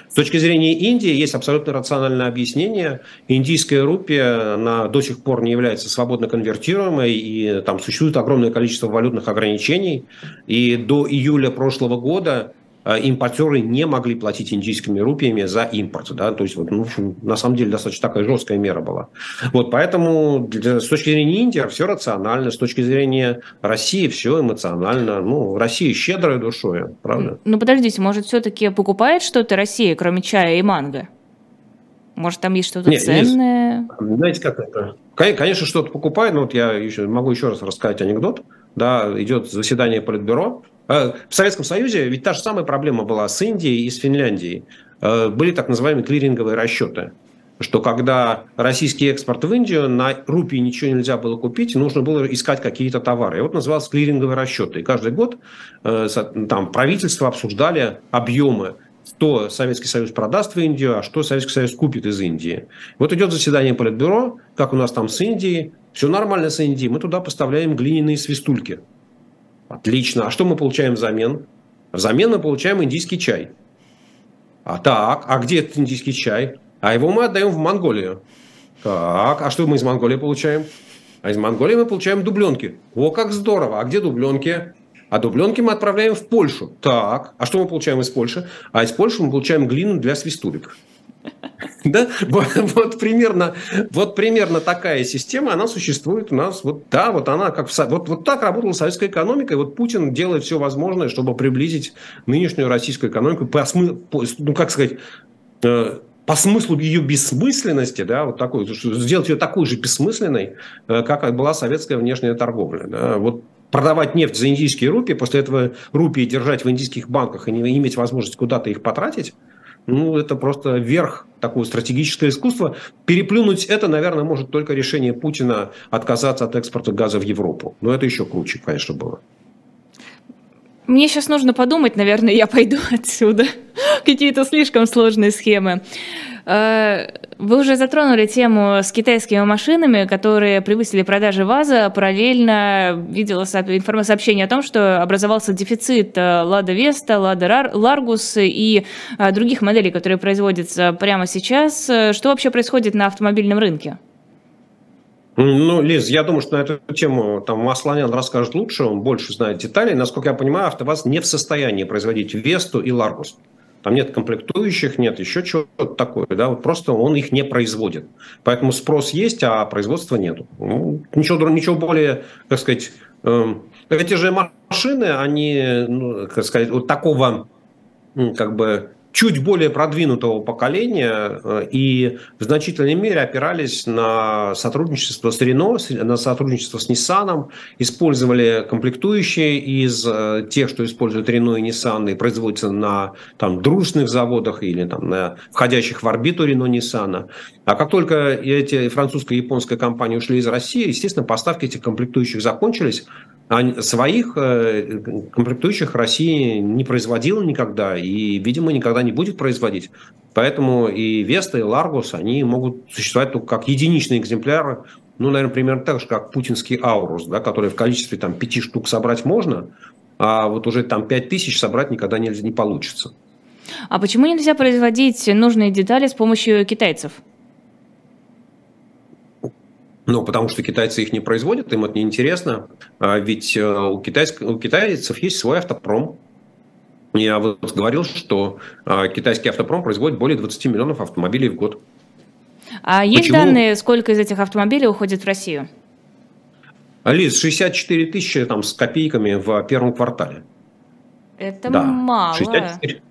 С точки зрения Индии есть абсолютно рациональное объяснение. Индийская рупия она до сих пор не является свободно конвертируемой, и там существует огромное количество валютных ограничений. И до июля прошлого года импортеры не могли платить индийскими рупиями за импорт. Да? То есть, вот, ну, на самом деле, достаточно такая жесткая мера была. Вот, поэтому для, с точки зрения Индии все рационально, с точки зрения России все эмоционально. Ну, Россия щедрая душой, правда? Ну, подождите, может, все-таки покупает что-то Россия, кроме чая и манго? Может, там есть что-то ценное? Есть. Знаете, как это? Конечно, что-то покупает. Но вот я еще, могу еще раз рассказать анекдот. Да, идет заседание Политбюро, в Советском Союзе ведь та же самая проблема была с Индией и с Финляндией. Э, были так называемые клиринговые расчеты что когда российский экспорт в Индию, на рупии ничего нельзя было купить, нужно было искать какие-то товары. И вот назывался клиринговые расчеты. И каждый год э, там правительства обсуждали объемы что Советский Союз продаст в Индию, а что Советский Союз купит из Индии. Вот идет заседание Политбюро, как у нас там с Индией, все нормально с Индией, мы туда поставляем глиняные свистульки. Отлично. А что мы получаем взамен? Взамен мы получаем индийский чай. А так, а где этот индийский чай? А его мы отдаем в Монголию. Так, а что мы из Монголии получаем? А из Монголии мы получаем дубленки. О, как здорово. А где дубленки? А дубленки мы отправляем в Польшу. Так, а что мы получаем из Польши? А из Польши мы получаем глину для свистулек. Да? Вот, вот, примерно, вот примерно такая система, она существует у нас. Вот, да, вот она как в, вот, вот так работала советская экономика, и вот Путин делает все возможное, чтобы приблизить нынешнюю российскую экономику по, по ну, как сказать, э, по смыслу ее бессмысленности, да, вот такой, сделать ее такой же бессмысленной, э, как была советская внешняя торговля. Да. Вот продавать нефть за индийские рупии, после этого рупии держать в индийских банках и не иметь возможности куда-то их потратить, ну, это просто верх такое стратегическое искусство. Переплюнуть это, наверное, может только решение Путина отказаться от экспорта газа в Европу. Но это еще круче, конечно, было. Мне сейчас нужно подумать, наверное, я пойду отсюда. Какие-то слишком сложные схемы. Э, вы уже затронули тему с китайскими машинами, которые превысили продажи ВАЗа. Параллельно видела информосообщение о том, что образовался дефицит э, Лада Веста, Лада Ларгус и э, других моделей, которые производятся прямо сейчас. Что вообще происходит на автомобильном рынке? Ну, Лиз, я думаю, что на эту тему там Масланян расскажет лучше, он больше знает деталей. Насколько я понимаю, АвтоВАЗ не в состоянии производить Весту и Ларгус. Там нет комплектующих, нет еще чего-то такое, да, вот просто он их не производит. Поэтому спрос есть, а производства нету. Ну, ничего, ничего более, как сказать, э, эти же машины, они, ну, как сказать, вот такого, как бы, чуть более продвинутого поколения э, и в значительной мере опирались на сотрудничество с Рено, на сотрудничество с Nissan, использовали комплектующие из э, тех, что используют Рено и Nissan, и производятся на там, дружественных заводах или там, на входящих в орбиту Рено Nissan. А как только эти французская и японская компании ушли из России, естественно, поставки этих комплектующих закончились, а своих э, комплектующих Россия не производила никогда и, видимо, никогда не будет производить. Поэтому и Веста, и Ларгус, они могут существовать только как единичные экземпляры, ну, наверное, примерно так же, как путинский Аурус, да, который в количестве там, пяти штук собрать можно, а вот уже там пять тысяч собрать никогда не, не получится. А почему нельзя производить нужные детали с помощью китайцев? Ну, потому что китайцы их не производят, им это неинтересно. А ведь э, у, китайск... у китайцев есть свой автопром. Я вот говорил, что а, китайский автопром производит более 20 миллионов автомобилей в год. А есть Почему? данные, сколько из этих автомобилей уходит в Россию? Алис, 64 тысячи там, с копейками в первом квартале. Это да, мало. 64.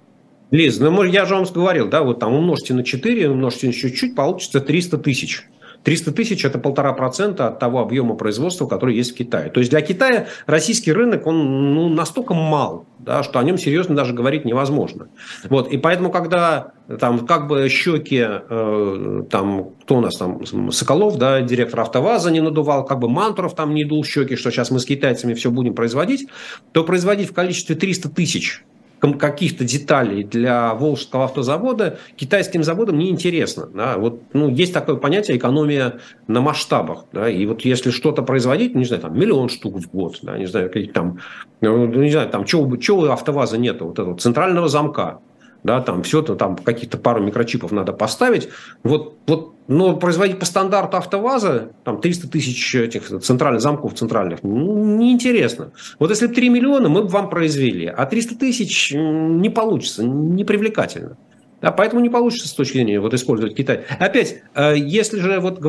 Лиз, ну я же вам говорил, да, вот там умножьте на 4, умножьте на чуть-чуть, получится 300 тысяч. 300 тысяч – это полтора процента от того объема производства, который есть в Китае. То есть для Китая российский рынок, он ну, настолько мал, да, что о нем серьезно даже говорить невозможно. Вот, и поэтому, когда там как бы щеки, э, там, кто у нас там, Соколов, да, директор АвтоВАЗа не надувал, как бы Мантуров там не дул щеки, что сейчас мы с китайцами все будем производить, то производить в количестве 300 тысяч каких-то деталей для Волжского автозавода китайским заводам неинтересно. Да? Вот, ну, есть такое понятие экономия на масштабах. Да? И вот если что-то производить, не знаю, там миллион штук в год, да? не знаю, там, ну, не знаю, там, чего, чего автоваза нет, вот этого центрального замка, да, там все это, там каких-то пару микрочипов надо поставить. Вот, вот, но производить по стандарту АвтоВАЗа, там 300 тысяч этих центральных замков центральных, ну, неинтересно. Вот если бы 3 миллиона, мы бы вам произвели, а 300 тысяч не получится, не привлекательно. Да, поэтому не получится с точки зрения вот, использовать Китай. Опять, э, если же вот,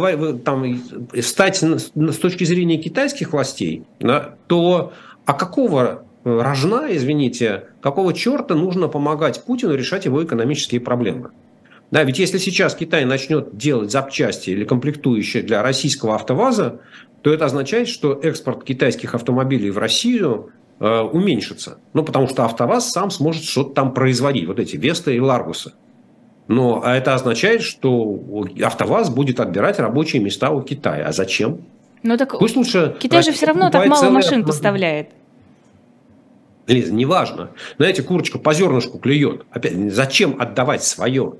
там, стать с точки зрения китайских властей, да, то а какого рожна, извините, какого черта нужно помогать Путину решать его экономические проблемы? Да, ведь если сейчас Китай начнет делать запчасти или комплектующие для российского автоваза, то это означает, что экспорт китайских автомобилей в Россию э, уменьшится. Ну, потому что автоваз сам сможет что-то там производить, вот эти Весты и Ларгусы. Но а это означает, что автоваз будет отбирать рабочие места у Китая. А зачем? Ну так Пусть лучше Китай же все равно так мало машин поставляет. Лиза, неважно. Знаете, курочка по зернышку клюет. Опять, зачем отдавать свое?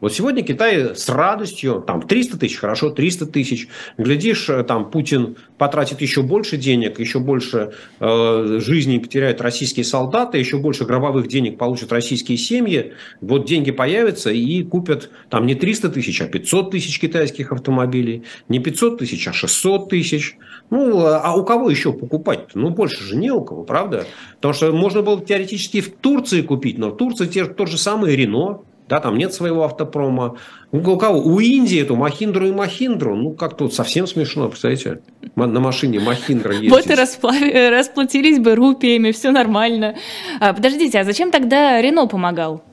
Вот сегодня Китай с радостью, там 300 тысяч, хорошо, 300 тысяч. Глядишь, э, там Путин потратит еще больше денег, еще больше э, жизней потеряют российские солдаты, еще больше гробовых денег получат российские семьи. Вот деньги появятся и купят там не 300 тысяч, а 500 тысяч китайских автомобилей. Не 500 тысяч, а 600 тысяч. Ну, а у кого еще покупать? Ну, больше же не у кого, правда? Потому что можно было теоретически в Турции купить, но в Турции те, тот же самый Рено, да, там нет своего автопрома. У кого? У Индии эту Махиндру и Махиндру. Ну, как тут совсем смешно, представляете? На машине Махиндра ездить. Вот и расплав... расплатились бы рупиями, все нормально. А, подождите, а зачем тогда Рено помогал?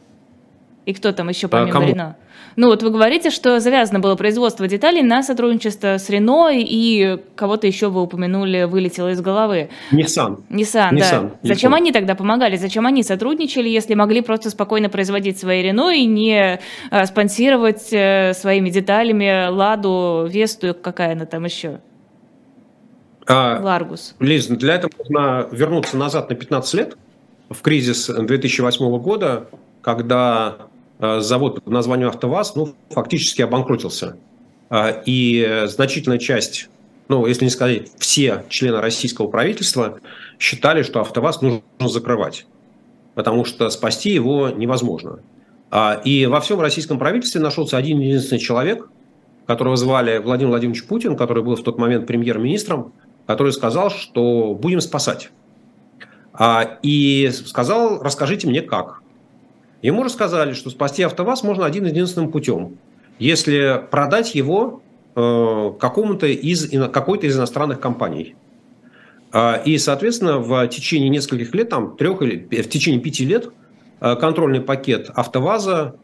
И кто там еще помимо а, Рено? Ну вот вы говорите, что завязано было производство деталей на сотрудничество с Рено, и кого-то еще вы упомянули, вылетело из головы. Nissan. Nissan, Nissan да. Зачем они тогда помогали? Зачем они сотрудничали, если могли просто спокойно производить свои Рено и не а, спонсировать а, своими деталями Ладу, Весту, какая она там еще? А, Ларгус. Лиз, для этого нужно вернуться назад на 15 лет, в кризис 2008 года, когда завод под названием «АвтоВАЗ» ну, фактически обанкротился. Э, и значительная часть, ну, если не сказать все члены российского правительства, считали, что «АвтоВАЗ» нужно закрывать, потому что спасти его невозможно. Э, и во всем российском правительстве нашелся один единственный человек, которого звали Владимир Владимирович Путин, который был в тот момент премьер-министром, который сказал, что будем спасать. И сказал, расскажите мне как. Ему рассказали, что спасти АвтоВАЗ можно один единственным путем. Если продать его э, какому-то из, какой-то из иностранных компаний. Э, и, соответственно, в течение нескольких лет, там, трех или в течение пяти лет, э, контрольный пакет АвтоВАЗа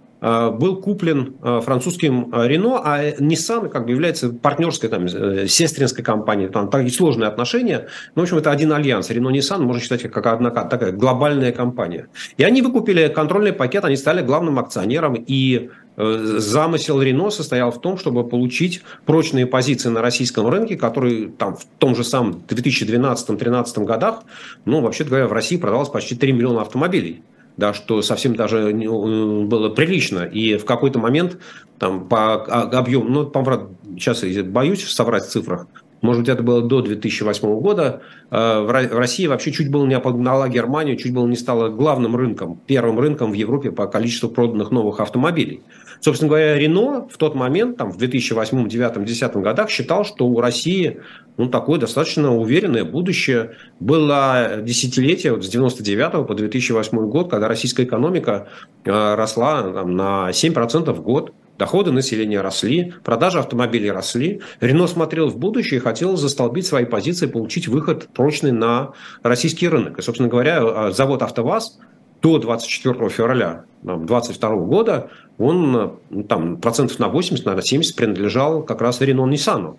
был куплен э, французским э, Рено, а Nissan как бы является партнерской, там, сестринской компанией. Там такие сложные отношения. Но, в общем, это один альянс. Рено Nissan можно считать как одна такая глобальная компания. И они выкупили контрольный пакет, они стали главным акционером. И замысел Рено состоял в том, чтобы получить прочные позиции на российском рынке, который там в том же самом 2012-2013 годах, ну, вообще говоря, в России продалось почти 3 миллиона автомобилей да, что совсем даже э, было прилично. И в какой-то момент там, по объему, ну, по сейчас боюсь соврать в цифрах, может быть, это было до 2008 года, э, в России вообще чуть было не обогнала Германию, чуть было не стала главным рынком, первым рынком в Европе по количеству проданных новых автомобилей. Собственно говоря, Рено в тот момент, там, в 2008, 2009, 2010 годах считал, что у России ну, такое достаточно уверенное будущее. Было десятилетие вот с 99 по 2008 год, когда российская экономика э, росла там, на 7% в год. Доходы населения росли, продажи автомобилей росли. Рено смотрел в будущее и хотел застолбить свои позиции, получить выход прочный на российский рынок. И, собственно говоря, э, завод «АвтоВАЗ» до 24 февраля 2022 года он ну, там, процентов на 80, наверное, 70 принадлежал как раз Рено Ниссану.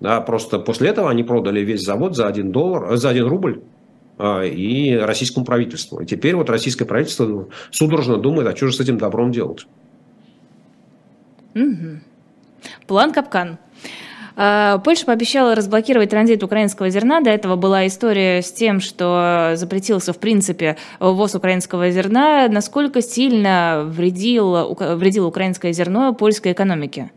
Да, просто после этого они продали весь завод за 1, доллар, за 1 рубль и российскому правительству. И теперь вот российское правительство судорожно думает, а что же с этим добром делать. Угу. План Капкан. А, Польша пообещала разблокировать транзит украинского зерна. До этого была история с тем, что запретился, в принципе, ввоз украинского зерна. Насколько сильно вредило, вредило украинское зерно польской экономике?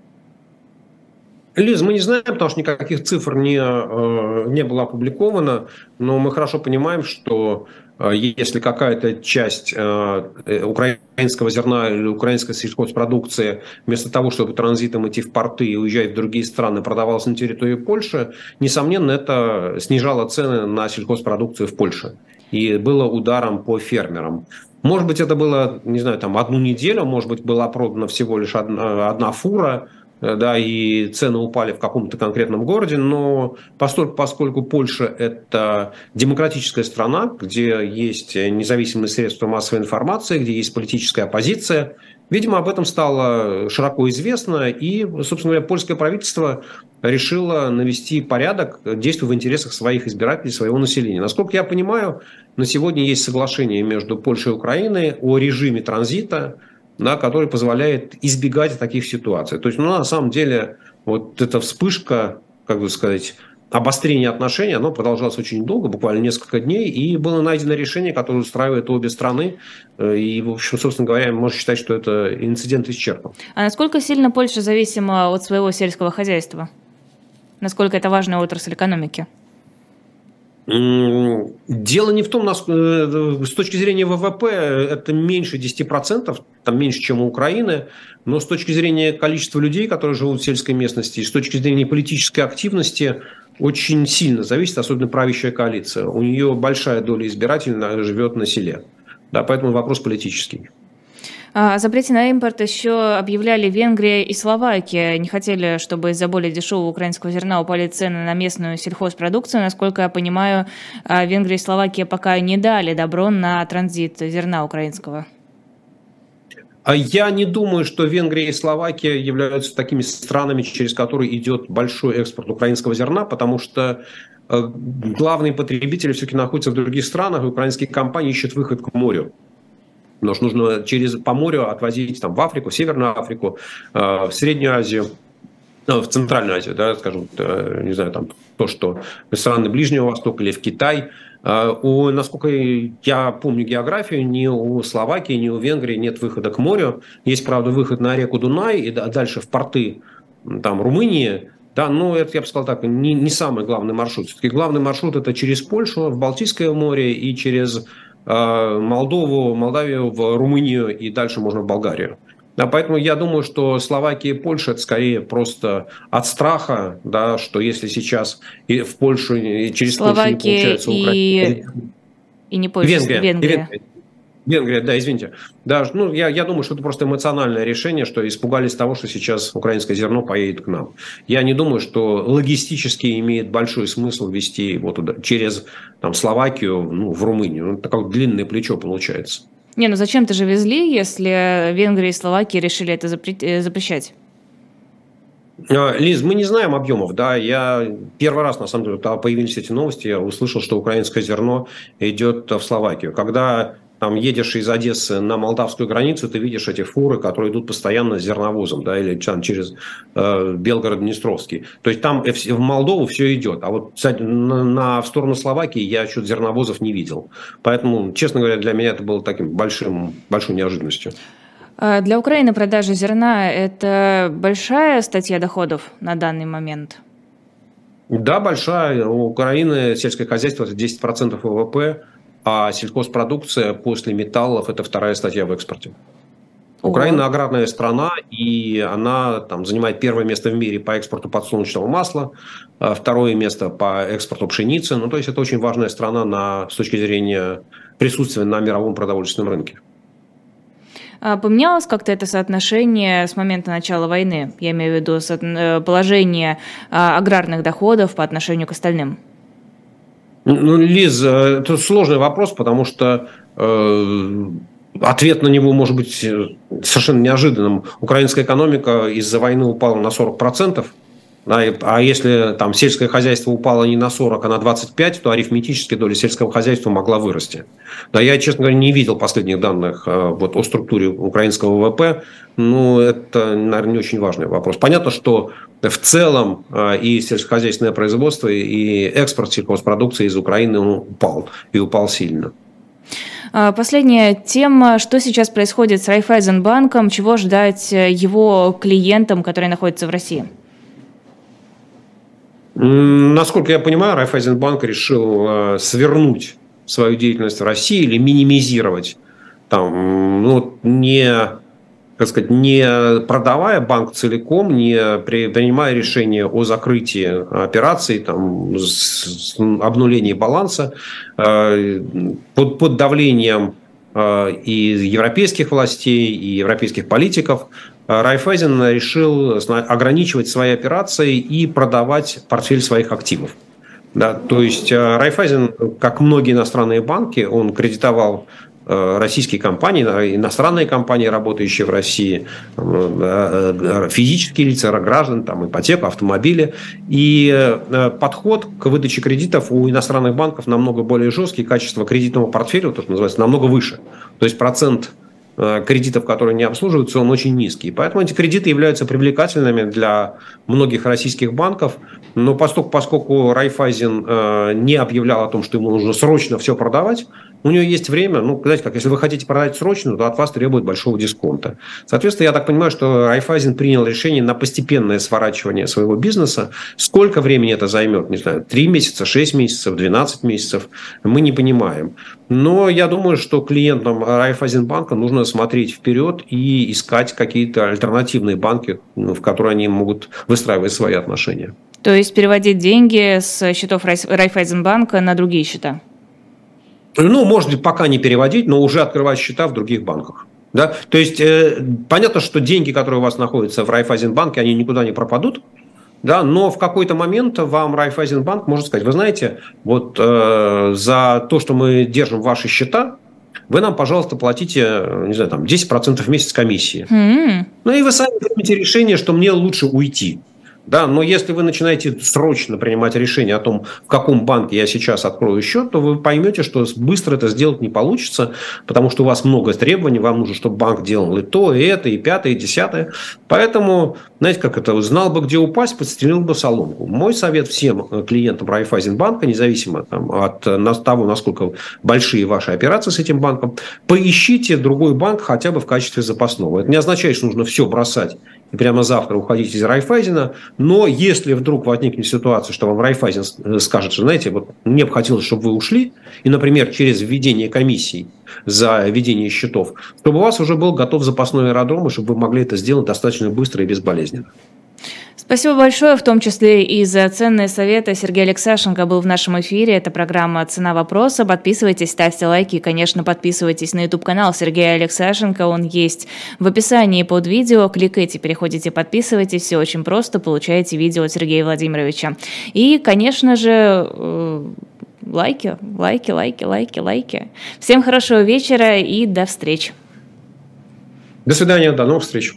Лиз, мы не знаем, потому что никаких цифр не, э, не было опубликовано, но мы хорошо понимаем, что если какая-то часть э, украинского зерна или украинской сельхозпродукции вместо того, чтобы транзитом идти в порты и уезжать в другие страны, продавалась на территории Польши, несомненно, это снижало цены на сельхозпродукцию в Польше и было ударом по фермерам. Может быть, это было, не знаю, там одну неделю, может быть, была продана всего лишь одна, одна фура, Э, да, и цены упали в каком-то конкретном городе, но поскольку, поскольку Польша – это демократическая страна, где есть независимые средства массовой информации, где есть политическая оппозиция, видимо, об этом стало широко известно, и, собственно говоря, польское правительство решило навести порядок, действуя в интересах своих избирателей, своего населения. Насколько я понимаю, на сегодня есть соглашение между Польшей и Украиной о режиме транзита, да, который позволяет избегать таких ситуаций. То есть, ну, на самом деле, вот эта вспышка, как бы сказать, обострение отношений, оно продолжалось очень долго, буквально несколько дней, и было найдено решение, которое устраивает обе страны. Э, и, в общем, собственно говоря, можно считать, что это инцидент исчерпан. А насколько сильно Польша зависима от своего сельского хозяйства? Насколько это важная отрасль экономики? Дело не в том, нас, э, с точки зрения ВВП это меньше 10%, там меньше, чем у Украины, но с точки зрения количества людей, которые живут в сельской местности, и с точки зрения политической активности, очень сильно зависит, особенно правящая коалиция. У нее большая доля избирателей живет на селе. Да, поэтому вопрос политический. О запрете на импорт еще объявляли Венгрия и Словакия. Не хотели, чтобы из-за более дешевого украинского зерна упали цены на местную сельхозпродукцию. Насколько я понимаю, а, Венгрия и Словакия пока не дали добро на транзит зерна украинского. А я не думаю, что Венгрия и Словакия являются такими странами, через которые идет большой экспорт украинского зерна, потому что э, главные потребители все-таки находятся в других странах, и украинские компании ищут выход к морю. Потому что нужно через, по морю отвозить там, в Африку, в Северную Африку, э, в Среднюю Азию, ну, в Центральную Азию, да, скажем, не знаю, там то, что страны Ближнего Востока или в Китай – у, насколько я помню географию, ни у Словакии, ни у Венгрии нет выхода к морю. Есть, правда, выход на реку Дунай и дальше в порты там, Румынии. Да, но это, я бы сказал так, не, не самый главный маршрут. Все-таки главный маршрут это через Польшу, в Балтийское море и через э, Молдову, Молдавию, в Румынию и дальше можно в Болгарию. Да, поэтому я думаю, что Словакия и Польша это скорее просто от страха, да, что если сейчас и в Польшу и через Словакия Польшу не получается и... И не Польша, Венгрия. Венгрия. Венгрия. Венгрия, да, извините. Да, ну, я, я думаю, что это просто эмоциональное решение, что испугались того, что сейчас украинское зерно поедет к нам. Я не думаю, что логистически имеет большой смысл вести его туда, через там, Словакию ну, в Румынию. Ну, такое длинное плечо получается. Не, ну зачем-то же везли, если Венгрия и Словакия решили это э, запрещать? А, Лиз, мы не знаем объемов, да, я первый раз, на самом деле, когда появились эти новости, я услышал, что украинское зерно идет в Словакию. Когда там едешь из Одессы на молдавскую границу, ты видишь эти фуры, которые идут постоянно с зерновозом, да, или там, через э, Белгород-Днестровский. То есть там в Молдову все идет. А вот кстати, на, на, в сторону Словакии я что-то зерновозов не видел. Поэтому, честно говоря, для меня это было таким большим, большой неожиданностью. А для Украины продажа зерна – это большая статья доходов на данный момент? Да, большая. У Украины сельское хозяйство – это 10% ВВП а сельхозпродукция после металлов – это вторая статья в экспорте. Украина аграрная страна, и она там, занимает первое место в мире по экспорту подсолнечного масла, а второе место по экспорту пшеницы. Ну, то есть это очень важная страна на, с точки зрения присутствия на мировом продовольственном рынке. А поменялось как-то это соотношение с момента начала войны? Я имею в виду э, положение а, аграрных доходов по отношению к остальным? Ну, Лиз, э, это сложный вопрос, потому что э, ответ на него может быть э, совершенно неожиданным. Украинская экономика из-за войны упала на 40%. А если там сельское хозяйство упало не на 40, а на 25, то арифметически доля сельского хозяйства могла вырасти. Да, я, честно говоря, не видел последних данных э, вот, о структуре украинского ВВП. Ну, это, наверное, не очень важный вопрос. Понятно, что в целом э, и сельскохозяйственное производство, и экспорт сельхозпродукции из Украины упал, и упал сильно. А, последняя тема. Что сейчас происходит с Райфайзенбанком? Чего ждать его клиентам, которые находятся в России? Насколько я понимаю, Райфайзенбанк решил э, свернуть свою деятельность в России или минимизировать, там, ну, не, как сказать, не продавая банк целиком, не принимая решение о закрытии операций, там, с обнулении баланса, э, под, под давлением и европейских властей, и европейских политиков Райфайзен решил ограничивать свои операции и продавать портфель своих активов. Да, то есть э, Райфайзен, как многие иностранные банки, он кредитовал э, российские компании, иностранные компании, работающие в России, э, физические лица, граждан, там, ипотека, автомобили. И подход к выдаче кредитов у иностранных банков намного более жесткий, качество кредитного портфеля, то, что называется, намного выше. То есть процент Э, кредитов, которые не обслуживаются, он очень низкий. Поэтому эти кредиты являются привлекательными для многих российских банков. Но поскольку, поскольку Райфайзен э, не объявлял о том, что ему нужно срочно все продавать, у него есть время, ну, знаете, как, если вы хотите продать срочно, то от вас требует большого дисконта. Соответственно, я так понимаю, что Райфайзен принял решение на постепенное сворачивание своего бизнеса. Сколько времени это займет, не знаю, 3 месяца, 6 месяцев, 12 месяцев, мы не понимаем. Но я думаю, что клиентам Райфайзенбанка нужно смотреть вперед и искать какие-то альтернативные банки, ну, в которые они могут выстраивать свои отношения. То есть переводить деньги с счетов Райфайзенбанка на другие счета? Ну, может быть, пока не переводить, но уже открывать счета в других банках. Да? То есть, э, понятно, что деньги, которые у вас находятся в Райфайзенбанке, они никуда не пропадут, да, но в какой-то момент вам Райфайзенбанк может сказать, вы знаете, вот э, за то, что мы держим ваши счета, вы нам, пожалуйста, платите, не знаю, там 10% в месяц комиссии. Mm-hmm. Ну и вы сами примете решение, что мне лучше уйти. Да, но если вы начинаете срочно принимать решение о том, в каком банке я сейчас открою счет, то вы поймете, что быстро это сделать не получится, потому что у вас много требований, вам нужно, чтобы банк делал и то, и это, и пятое, и десятое. Поэтому, знаете, как это, знал бы, где упасть, подстрелил бы соломку. Мой совет всем э, клиентам Райфайзенбанка, независимо там, от э, того, насколько большие ваши операции с этим банком, поищите другой банк хотя бы в качестве запасного. Это не означает, что нужно все бросать прямо завтра уходить из Райфайзена. Но если вдруг возникнет ситуация, что вам Райфайзен э, скажет, что, знаете, вот мне бы хотелось, чтобы вы ушли, и, например, через введение комиссий за ведение счетов, чтобы у вас уже был готов запасной аэродром, и чтобы вы могли это сделать достаточно быстро и безболезненно. Спасибо большое, в том числе и за ценные советы. Сергей Алексашенко был в нашем эфире. Это программа «Цена вопроса». Подписывайтесь, ставьте лайки и, конечно, подписывайтесь на YouTube-канал Сергея Алексашенко. Он есть в описании под видео. Кликайте, переходите, подписывайтесь. Все очень просто. Получаете видео от Сергея Владимировича. И, конечно же, э, лайки, лайки, лайки, лайки, лайки. Всем хорошего вечера и до встречи. До свидания, до новых встреч.